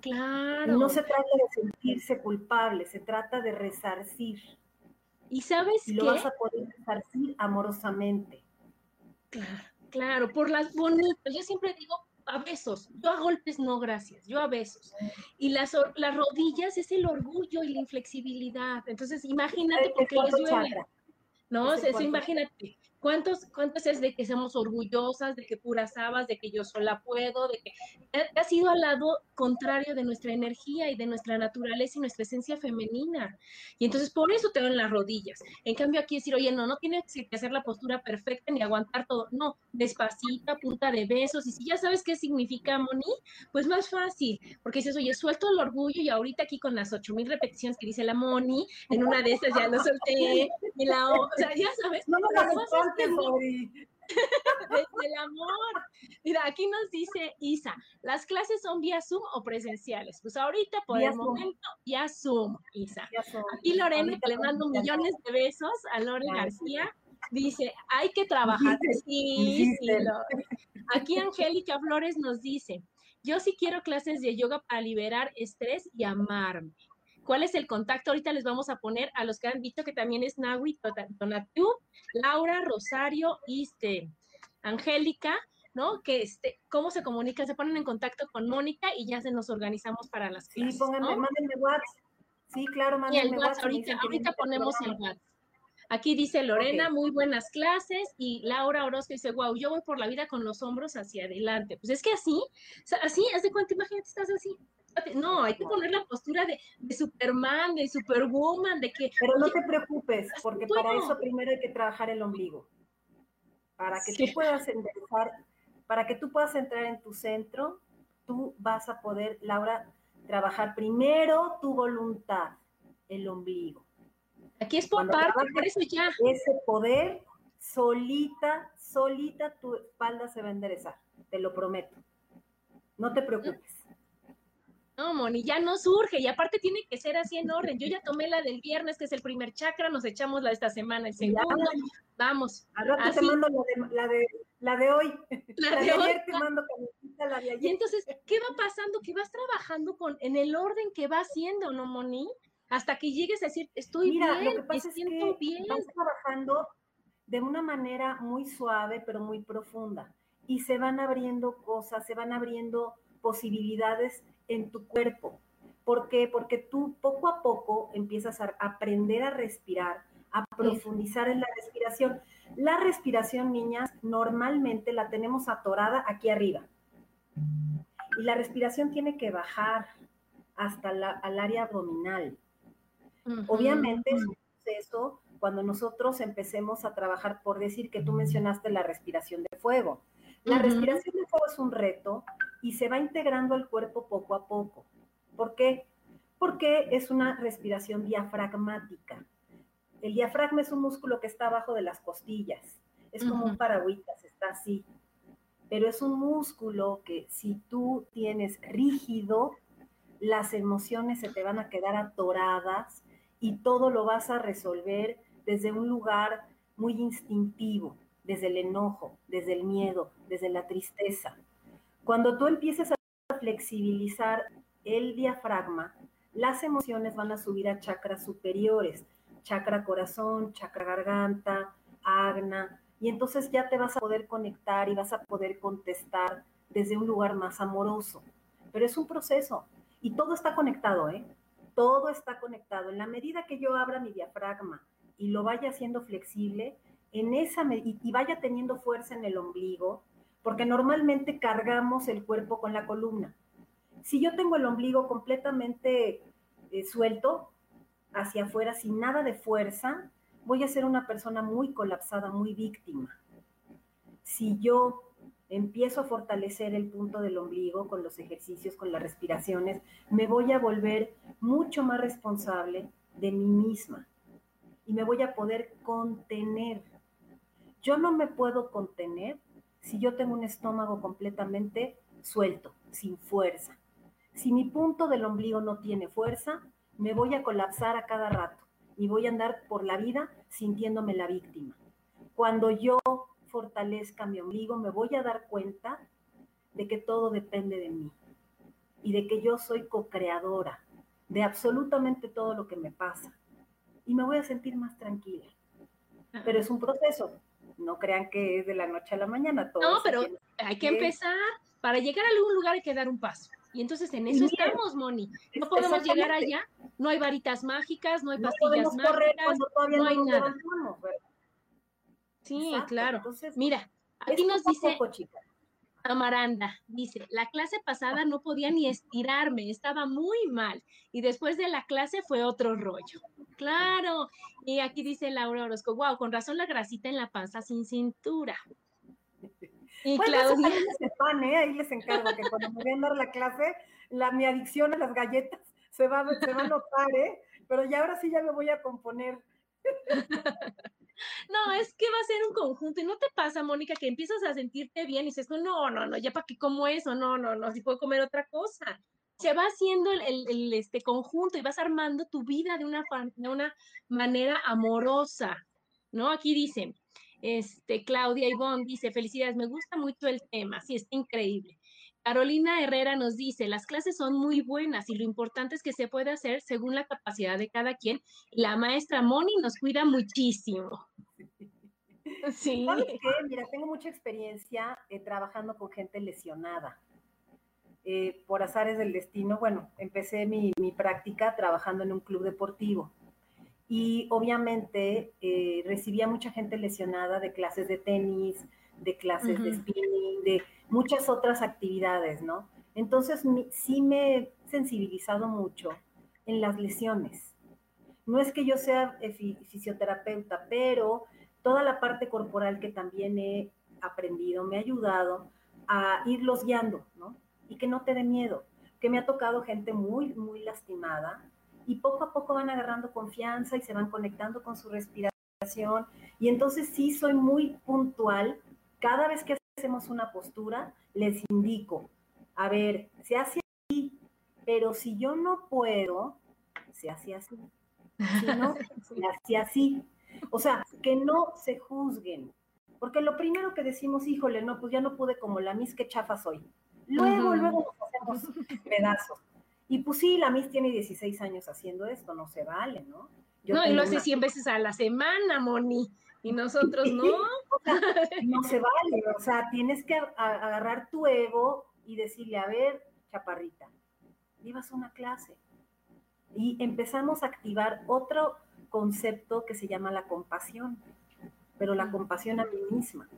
Claro. No se trata de sentirse culpable, se trata de resarcir. ¿Y sabes y lo vas a poder resarcir amorosamente. Claro, claro, por las bonitas. Yo siempre digo a besos. Yo a golpes no, gracias. Yo a besos. Y las, las rodillas es el orgullo y la inflexibilidad. Entonces, imagínate porque les duele. No, eso, imagínate. ¿Cuántos, ¿Cuántos es de que seamos orgullosas, de que puras habas, de que yo sola puedo, de que ha sido al lado contrario de nuestra energía y de nuestra naturaleza y nuestra esencia femenina? Y entonces por eso te en las rodillas. En cambio aquí decir, oye, no, no tienes que hacer la postura perfecta ni aguantar todo. No, despacita, punta de besos. Y si ya sabes qué significa Moni, pues más fácil. Porque dices, oye, suelto el orgullo y ahorita aquí con las ocho mil repeticiones que dice la Moni, en una de esas ya lo solté. Y la, o sea, ya sabes. No, no, no, desde el amor. Mira, aquí nos dice Isa, ¿las clases son vía Zoom o presenciales? Pues ahorita por el momento vía Zoom, Isa. Aquí Lorena, que le mando millones de besos a Lore García, dice, hay que trabajar. Sí, sí, Aquí Angélica Flores nos dice, yo sí quiero clases de yoga para liberar estrés y amarme. ¿Cuál es el contacto? Ahorita les vamos a poner a los que han dicho que también es Nahui Tonatú, Laura, Rosario y este, Angélica, ¿no? Que este, cómo se comunican, se ponen en contacto con Mónica y ya se nos organizamos para las clases. Sí, pónganme, mándenme WhatsApp. Sí, claro, mándenme WhatsApp. Ahorita, ahorita ponemos el WhatsApp. Aquí dice Lorena, muy buenas clases, y Laura Orozco dice, wow, yo voy por la vida con los hombros hacia adelante. Pues es que así, así, haz de cuenta, imagínate, estás así, no, hay que poner la postura de, Superman, de Superwoman, de que... Pero no te preocupes, porque para eso primero hay que trabajar el ombligo. Para que tú puedas enderezar, para que tú puedas entrar en tu centro, tú vas a poder, Laura, trabajar primero tu voluntad, el ombligo. Aquí es por parte, por eso ya. Ese poder, solita, solita tu espalda se va a enderezar, te lo prometo. No te preocupes. No, Moni, ya no surge y aparte tiene que ser así en orden. Yo ya tomé la del viernes, que es el primer chakra, nos echamos la de esta semana, el segundo, vamos. Al rato te mando la de, la de, hoy. La, de, ayer te mando la de ayer. Y entonces, ¿qué va pasando? Que vas trabajando con, en el orden que va haciendo, ¿no, Moni? Hasta que llegues a decir, estoy bien, lo que pasa es que bien. Vas trabajando de una manera muy suave, pero muy profunda. Y se van abriendo cosas, se van abriendo posibilidades en tu cuerpo. ¿Por qué? Porque tú poco a poco empiezas a aprender a respirar, a profundizar en la respiración. La respiración, niñas, normalmente la tenemos atorada aquí arriba. Y la respiración tiene que bajar hasta la, al área abdominal. Obviamente es un proceso cuando nosotros empecemos a trabajar, por decir que tú mencionaste la respiración de fuego. La respiración de fuego es un reto y se va integrando al cuerpo poco a poco. ¿Por qué? Porque es una respiración diafragmática. El diafragma es un músculo que está abajo de las costillas. Es como un paragüitas, está así. Pero es un músculo que si tú tienes rígido, las emociones se te van a quedar atoradas y todo lo vas a resolver desde un lugar muy instintivo, desde el enojo, desde el miedo, desde la tristeza. Cuando tú empieces a flexibilizar el diafragma, las emociones van a subir a chakras superiores, chakra corazón, chakra garganta, agna, y entonces ya te vas a poder conectar y vas a poder contestar desde un lugar más amoroso. Pero es un proceso y todo está conectado, ¿eh? Todo está conectado. En la medida que yo abra mi diafragma y lo vaya haciendo flexible, en esa y, y vaya teniendo fuerza en el ombligo, porque normalmente cargamos el cuerpo con la columna. Si yo tengo el ombligo completamente eh, suelto hacia afuera, sin nada de fuerza, voy a ser una persona muy colapsada, muy víctima. Si yo empiezo a fortalecer el punto del ombligo con los ejercicios, con las respiraciones, me voy a volver mucho más responsable de mí misma y me voy a poder contener. Yo no me puedo contener si yo tengo un estómago completamente suelto, sin fuerza. Si mi punto del ombligo no tiene fuerza, me voy a colapsar a cada rato y voy a andar por la vida sintiéndome la víctima. Cuando yo fortalezca mi ombligo, me voy a dar cuenta de que todo depende de mí y de que yo soy co-creadora de absolutamente todo lo que me pasa. Y me voy a sentir más tranquila. Pero es un proceso. No crean que es de la noche a la mañana. Todo no, pero hay que empezar. Para llegar a algún lugar hay que dar un paso. Y entonces en eso estamos, Moni. No podemos llegar allá. No hay varitas mágicas, no hay pastillas mágicas, no hay nada. Sí, claro. Mira, aquí nos dice Amaranda, dice, la clase pasada no podía ni estirarme, estaba muy mal. Y después de la clase fue otro rollo. Claro. Y aquí dice Laura Orozco, wow, con razón la grasita en la panza sin cintura. Y Claudia. ¿eh? Ahí les encargo que cuando me vean dar la clase, la, mi adicción a las galletas se va, se va a notar, ¿eh? Pero ya ahora sí ya me voy a componer. [laughs] No, es que va a ser un conjunto. Y no te pasa, Mónica, que empiezas a sentirte bien y dices, no, no, no, ya para qué como eso, no, no, no, si puedo comer otra cosa. Se va haciendo el, este conjunto y vas armando tu vida de una, de una manera amorosa, ¿no? Aquí dice, este, Claudia Ivonne dice, felicidades, me gusta mucho el tema, sí, está increíble. Carolina Herrera nos dice, las clases son muy buenas y lo importante es que se puede hacer según la capacidad de cada quien. La maestra Moni nos cuida muchísimo. Sí. Mira, tengo mucha experiencia eh, trabajando con gente lesionada. Eh, por azares del destino, bueno, empecé mi, práctica trabajando en un club deportivo y obviamente eh, recibía mucha gente lesionada de clases de tenis, de clases de spinning, de muchas otras actividades, ¿no? Entonces sí me he sensibilizado mucho en las lesiones. No es que yo sea fisioterapeuta, pero toda la parte corporal que también he aprendido me ha ayudado a irlos guiando, ¿no? Y que no te dé miedo, que me ha tocado gente muy, muy lastimada y poco a poco van agarrando confianza y se van conectando con su respiración. Y entonces sí soy muy puntual. Cada vez que hacemos una postura, les indico, a ver, se hace así, pero si yo no puedo, se hace así. Si no, [laughs] se hace así. O sea, que no se juzguen. Porque lo primero que decimos, híjole, no, pues ya no pude como la mis, que chafa soy. Luego, luego nos hacemos pedazos. Y pues sí, la mis tiene 16 años haciendo esto, no se vale, ¿no? no, y lo hace 100 veces a la semana, Moni. Y nosotros no. [laughs] no se vale, o sea, tienes que agarrar tu ego y decirle, a ver, chaparrita, llevas una clase. Y empezamos a activar otro concepto que se llama la compasión, pero la compasión a mí misma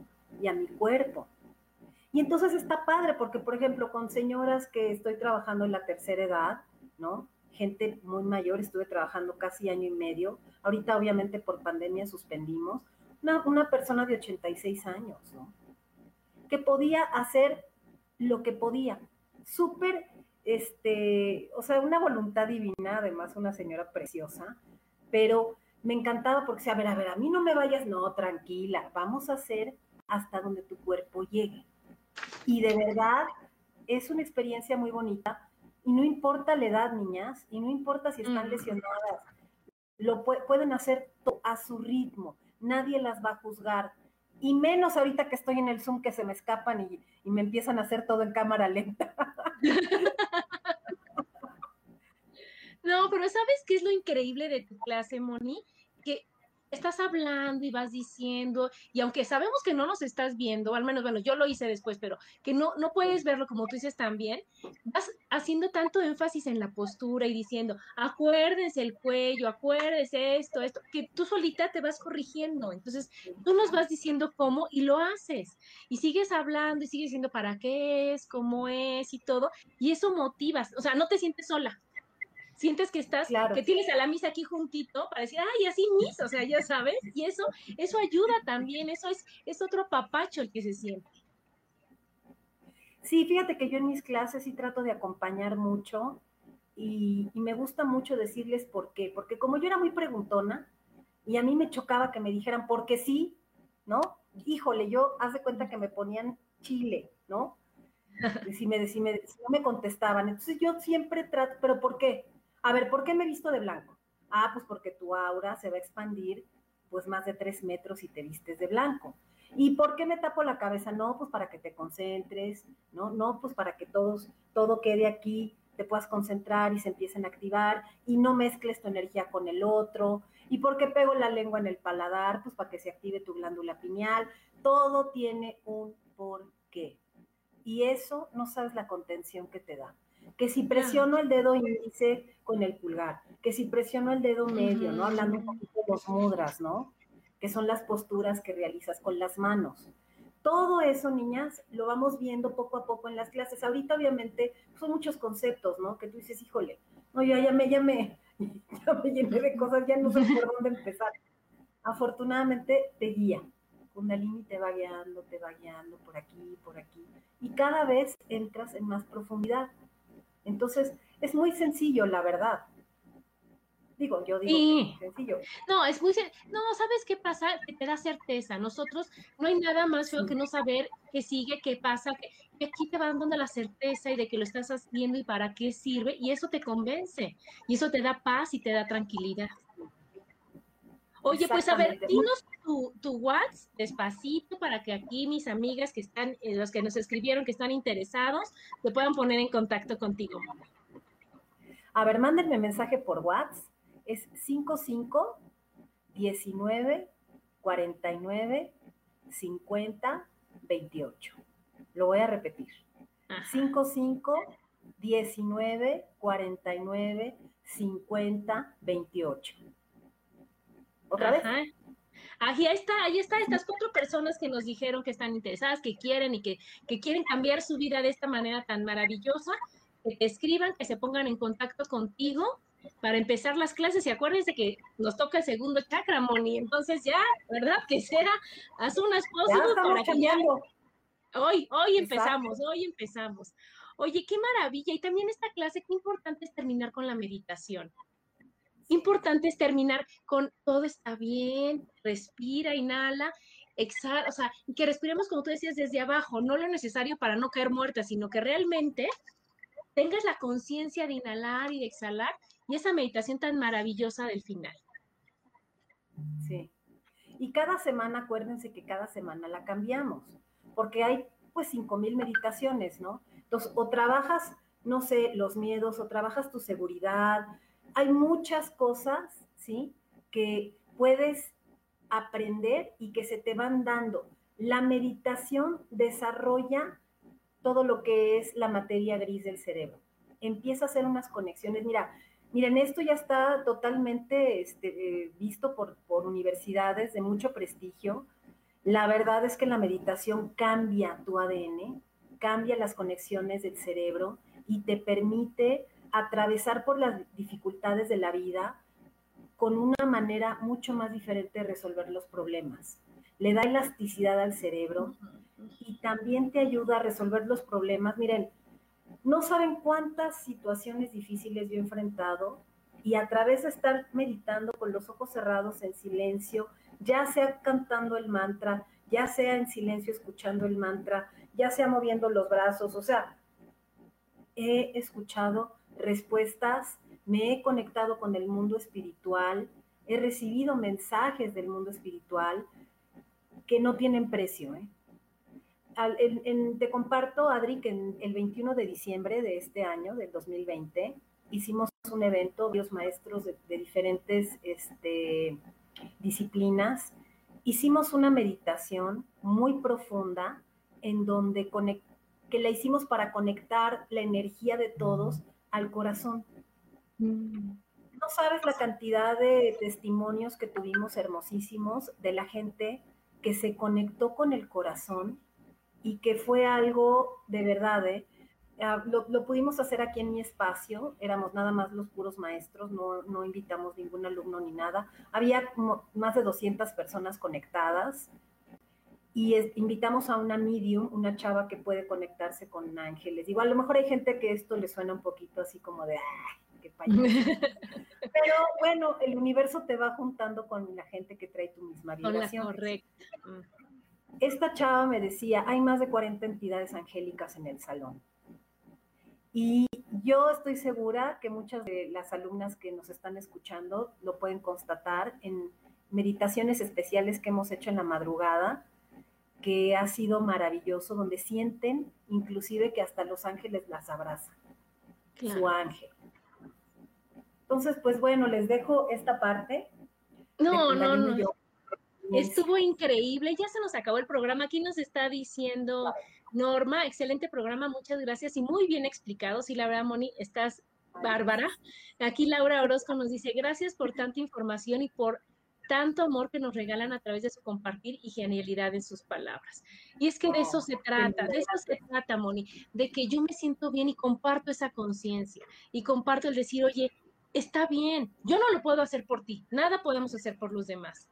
y a mi cuerpo. Y entonces está padre porque, por ejemplo, con señoras que estoy trabajando en la tercera edad, ¿no? Gente muy mayor, estuve trabajando casi año y medio. Ahorita, obviamente, por pandemia suspendimos. Una, una persona de 86 años, ¿no? Que podía hacer lo que podía. Súper, este, o sea, una voluntad divina, además, una señora preciosa, pero me encantaba porque, a ver, a ver, a mí no me vayas, no, tranquila, vamos a hacer hasta donde tu cuerpo llegue. Y de verdad es una experiencia muy bonita y no importa la edad, niñas, y no importa si están lesionadas. lo pueden hacer a su ritmo, nadie las va a juzgar, y menos ahorita que estoy en el Zoom que se me escapan y, y me empiezan a hacer todo en cámara lenta. [laughs] No, pero ¿sabes qué es lo increíble de tu clase, Moni? Que estás hablando y vas diciendo, y aunque sabemos que no nos estás viendo, al menos, bueno, yo lo hice después, pero que no, no puedes verlo como tú dices también, vas haciendo tanto énfasis en la postura y diciendo, acuérdense el cuello, acuérdense esto, esto, que tú solita te vas corrigiendo. Entonces, tú nos vas diciendo cómo y lo haces. Y sigues hablando y sigues diciendo para qué es, cómo es y todo, y eso motivas, o sea, no te sientes sola sientes que estás, que tienes a la misa aquí juntito para decir, ay, así misa, o sea, ya sabes, y eso, eso ayuda también, eso es, es otro papacho el que se siente. Sí, fíjate que yo en mis clases sí trato de acompañar mucho y, y me gusta mucho decirles por qué, porque como yo era muy preguntona y a mí me chocaba que me dijeran, porque sí, ¿no? Híjole, yo haz de cuenta que me ponían chile, ¿no? [laughs] Si me, si me, si no me contestaban. Entonces yo siempre trato, pero ¿por qué? A ver, ¿por qué me visto de blanco? Ah, pues porque tu aura se va a expandir pues más de tres metros si te vistes de blanco. ¿Y por qué me tapo la cabeza? No, pues para que te concentres, no, no, pues para que todos, todo quede aquí, te puedas concentrar y se empiecen a activar y no mezcles tu energía con el otro. ¿Y por qué pego la lengua en el paladar? Pues para que se active tu glándula pineal. Todo tiene un porqué. Y eso no sabes la contención que te da que si presiono el dedo índice con el pulgar, que si presiono el dedo medio, ¿no? Hablando un poquito de los mudras, ¿no? Que son las posturas que realizas con las manos. Todo eso, niñas, lo vamos viendo poco a poco en las clases. Ahorita, obviamente, son muchos conceptos, ¿no? Que tú dices, híjole, no, ya, ya me, ya me, [laughs] ya me llené de cosas, ya no sé por dónde empezar. Afortunadamente, te guía. Kundalini te va guiando, te va guiando por aquí, por aquí. Y cada vez entras en más profundidad. Entonces, es muy sencillo, la verdad. Digo, yo digo sencillo. No, es muy No, ¿sabes qué pasa? Que te da certeza. Nosotros no hay nada más feo que no saber qué sigue, qué pasa, que, aquí te va dando la certeza y de que lo estás haciendo y para qué sirve, y eso te convence, y eso te da paz y te da tranquilidad. Oye, pues a ver, dinos tu, tu WhatsApp despacito para que aquí mis amigas que están, eh, los que nos escribieron, que están interesados, se puedan poner en contacto contigo. A ver, mándenme mensaje por WhatsApp. Es 55 19 49 50 28. Lo voy a repetir. 55 19 49 50 28. ¿Otra vez? Ahí está, ahí está, estas cuatro personas que nos dijeron que están interesadas, que quieren y que, quieren cambiar su vida de esta manera tan maravillosa, que te escriban, que se pongan en contacto contigo para empezar las clases y acuérdense que nos toca el segundo chakra, Moni, entonces ya, ¿verdad? Que sea haz unas cosas para que ya... Hoy, hoy empezamos, hoy empezamos. Oye, qué maravilla. Y también esta clase, qué importante es terminar con la meditación importante es terminar con todo está bien, respira, inhala, exhala, o sea, que respiremos como tú decías desde abajo, no lo necesario para no caer muerta, sino que realmente tengas la conciencia de inhalar y de exhalar y esa meditación tan maravillosa del final. Sí. Y cada semana, acuérdense que cada semana la cambiamos, porque hay pues cinco mil meditaciones, ¿no? Entonces, o trabajas, no sé, los miedos, o trabajas tu seguridad, hay muchas cosas, ¿sí? Que puedes aprender y que se te van dando. La meditación desarrolla todo lo que es la materia gris del cerebro. Empieza a hacer unas conexiones. Mira, miren, esto ya está totalmente este, eh, visto por, por universidades de mucho prestigio. La verdad es que la meditación cambia tu ADN, cambia las conexiones del cerebro y te permite atravesar por las dificultades de la vida con una manera mucho más diferente de resolver los problemas. Le da elasticidad al cerebro y también te ayuda a resolver los problemas. Miren, no saben cuántas situaciones difíciles yo he enfrentado y a través de estar meditando con los ojos cerrados en silencio, ya sea cantando el mantra, ya sea en silencio escuchando el mantra, ya sea moviendo los brazos, o sea, he escuchado respuestas, me he conectado con el mundo espiritual, he recibido mensajes del mundo espiritual que no tienen precio. ¿eh? te comparto, Adri, que el 21 de diciembre de este año, del 2020, hicimos un evento, los maestros de, diferentes este, disciplinas, hicimos una meditación muy profunda en donde que la hicimos para conectar la energía de todos al corazón. Mm. No sabes la cantidad de testimonios que tuvimos hermosísimos de la gente que se conectó con el corazón y que fue algo de verdad, ¿eh? Ah, lo, pudimos hacer aquí en mi espacio, éramos nada más los puros maestros, no, no invitamos ningún alumno ni nada. Había más de 200 personas conectadas y invitamos a una medium, una chava que puede conectarse con ángeles. Igual a lo mejor hay gente que esto le suena un poquito así como de, qué [laughs] Pero bueno, el universo te va juntando con la gente que trae tu misma vibración. Correcto. Esta chava me decía, hay más de 40 entidades angélicas en el salón. Y yo estoy segura que muchas de las alumnas que nos están escuchando lo pueden constatar en meditaciones especiales que hemos hecho en la madrugada, que ha sido maravilloso, donde sienten inclusive que hasta los ángeles las abrazan, su ángel. Entonces, pues bueno, les dejo esta parte. No, no, no. Estuvo increíble, ya se nos acabó el programa. Aquí nos está diciendo Norma, excelente programa, muchas gracias y muy bien explicado. Sí, la verdad, Moni, estás bárbara. Aquí Laura Orozco nos dice, gracias por tanta información y por tanto amor que nos regalan a través de su compartir y genialidad en sus palabras. Y es que de eso se trata, de eso se trata, Moni, de que yo me siento bien y comparto esa conciencia y comparto el decir, oye, está bien, yo no lo puedo hacer por ti, nada podemos hacer por los demás.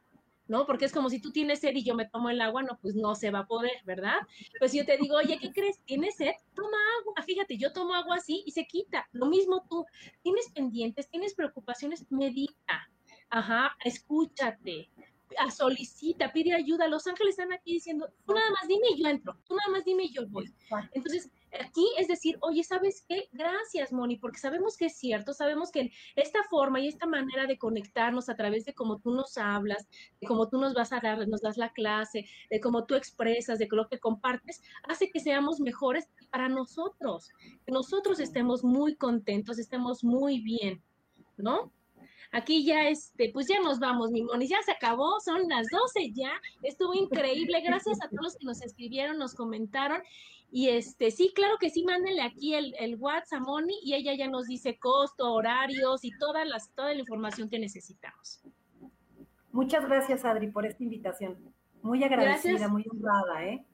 ¿no? Porque es como si tú tienes sed y yo me tomo el agua, no, pues no se va a poder, ¿verdad? Pues yo te digo, oye, ¿qué crees? ¿Tienes sed? Toma agua. Fíjate, yo tomo agua así y se quita. Lo mismo tú. Tienes pendientes, tienes preocupaciones, medita. Ajá, escúchate, solicita, pide ayuda. Los ángeles están aquí diciendo, tú nada más dime y yo entro, tú nada más dime y yo voy. Entonces, aquí es decir, oye, ¿sabes qué? Gracias, Moni, porque sabemos que es cierto, sabemos que esta forma y esta manera de conectarnos a través de cómo tú nos hablas, de cómo tú nos vas a dar, nos das la clase, de cómo tú expresas, de lo que compartes, hace que seamos mejores para nosotros, que nosotros estemos muy contentos, estemos muy bien, ¿no? Aquí ya, este, pues ya nos vamos, mi Moni, ya se acabó, son las 12 ya, estuvo increíble, gracias a todos los que nos escribieron, nos comentaron, y este, sí, claro que sí, mándenle aquí el, el WhatsApp a Moni y ella ya nos dice costo, horarios y todas las, toda la información que necesitamos. Muchas gracias, Adri, por esta invitación. Muy agradecida, muy honrada, ¿eh?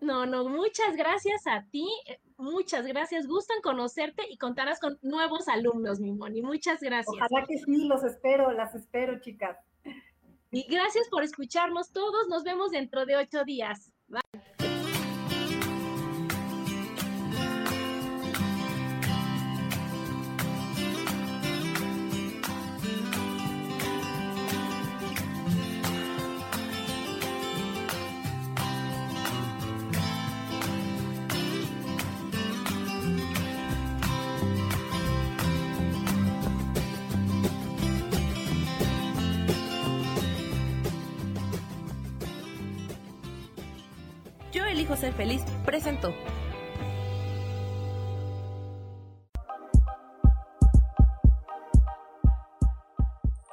No, no, muchas gracias a ti, eh, muchas gracias. Gustan conocerte y contarás con nuevos alumnos, mi Moni. Muchas gracias. Ojalá que sí, los espero, las espero, chicas. Y gracias por escucharnos todos. Nos vemos dentro de ocho días. Bye.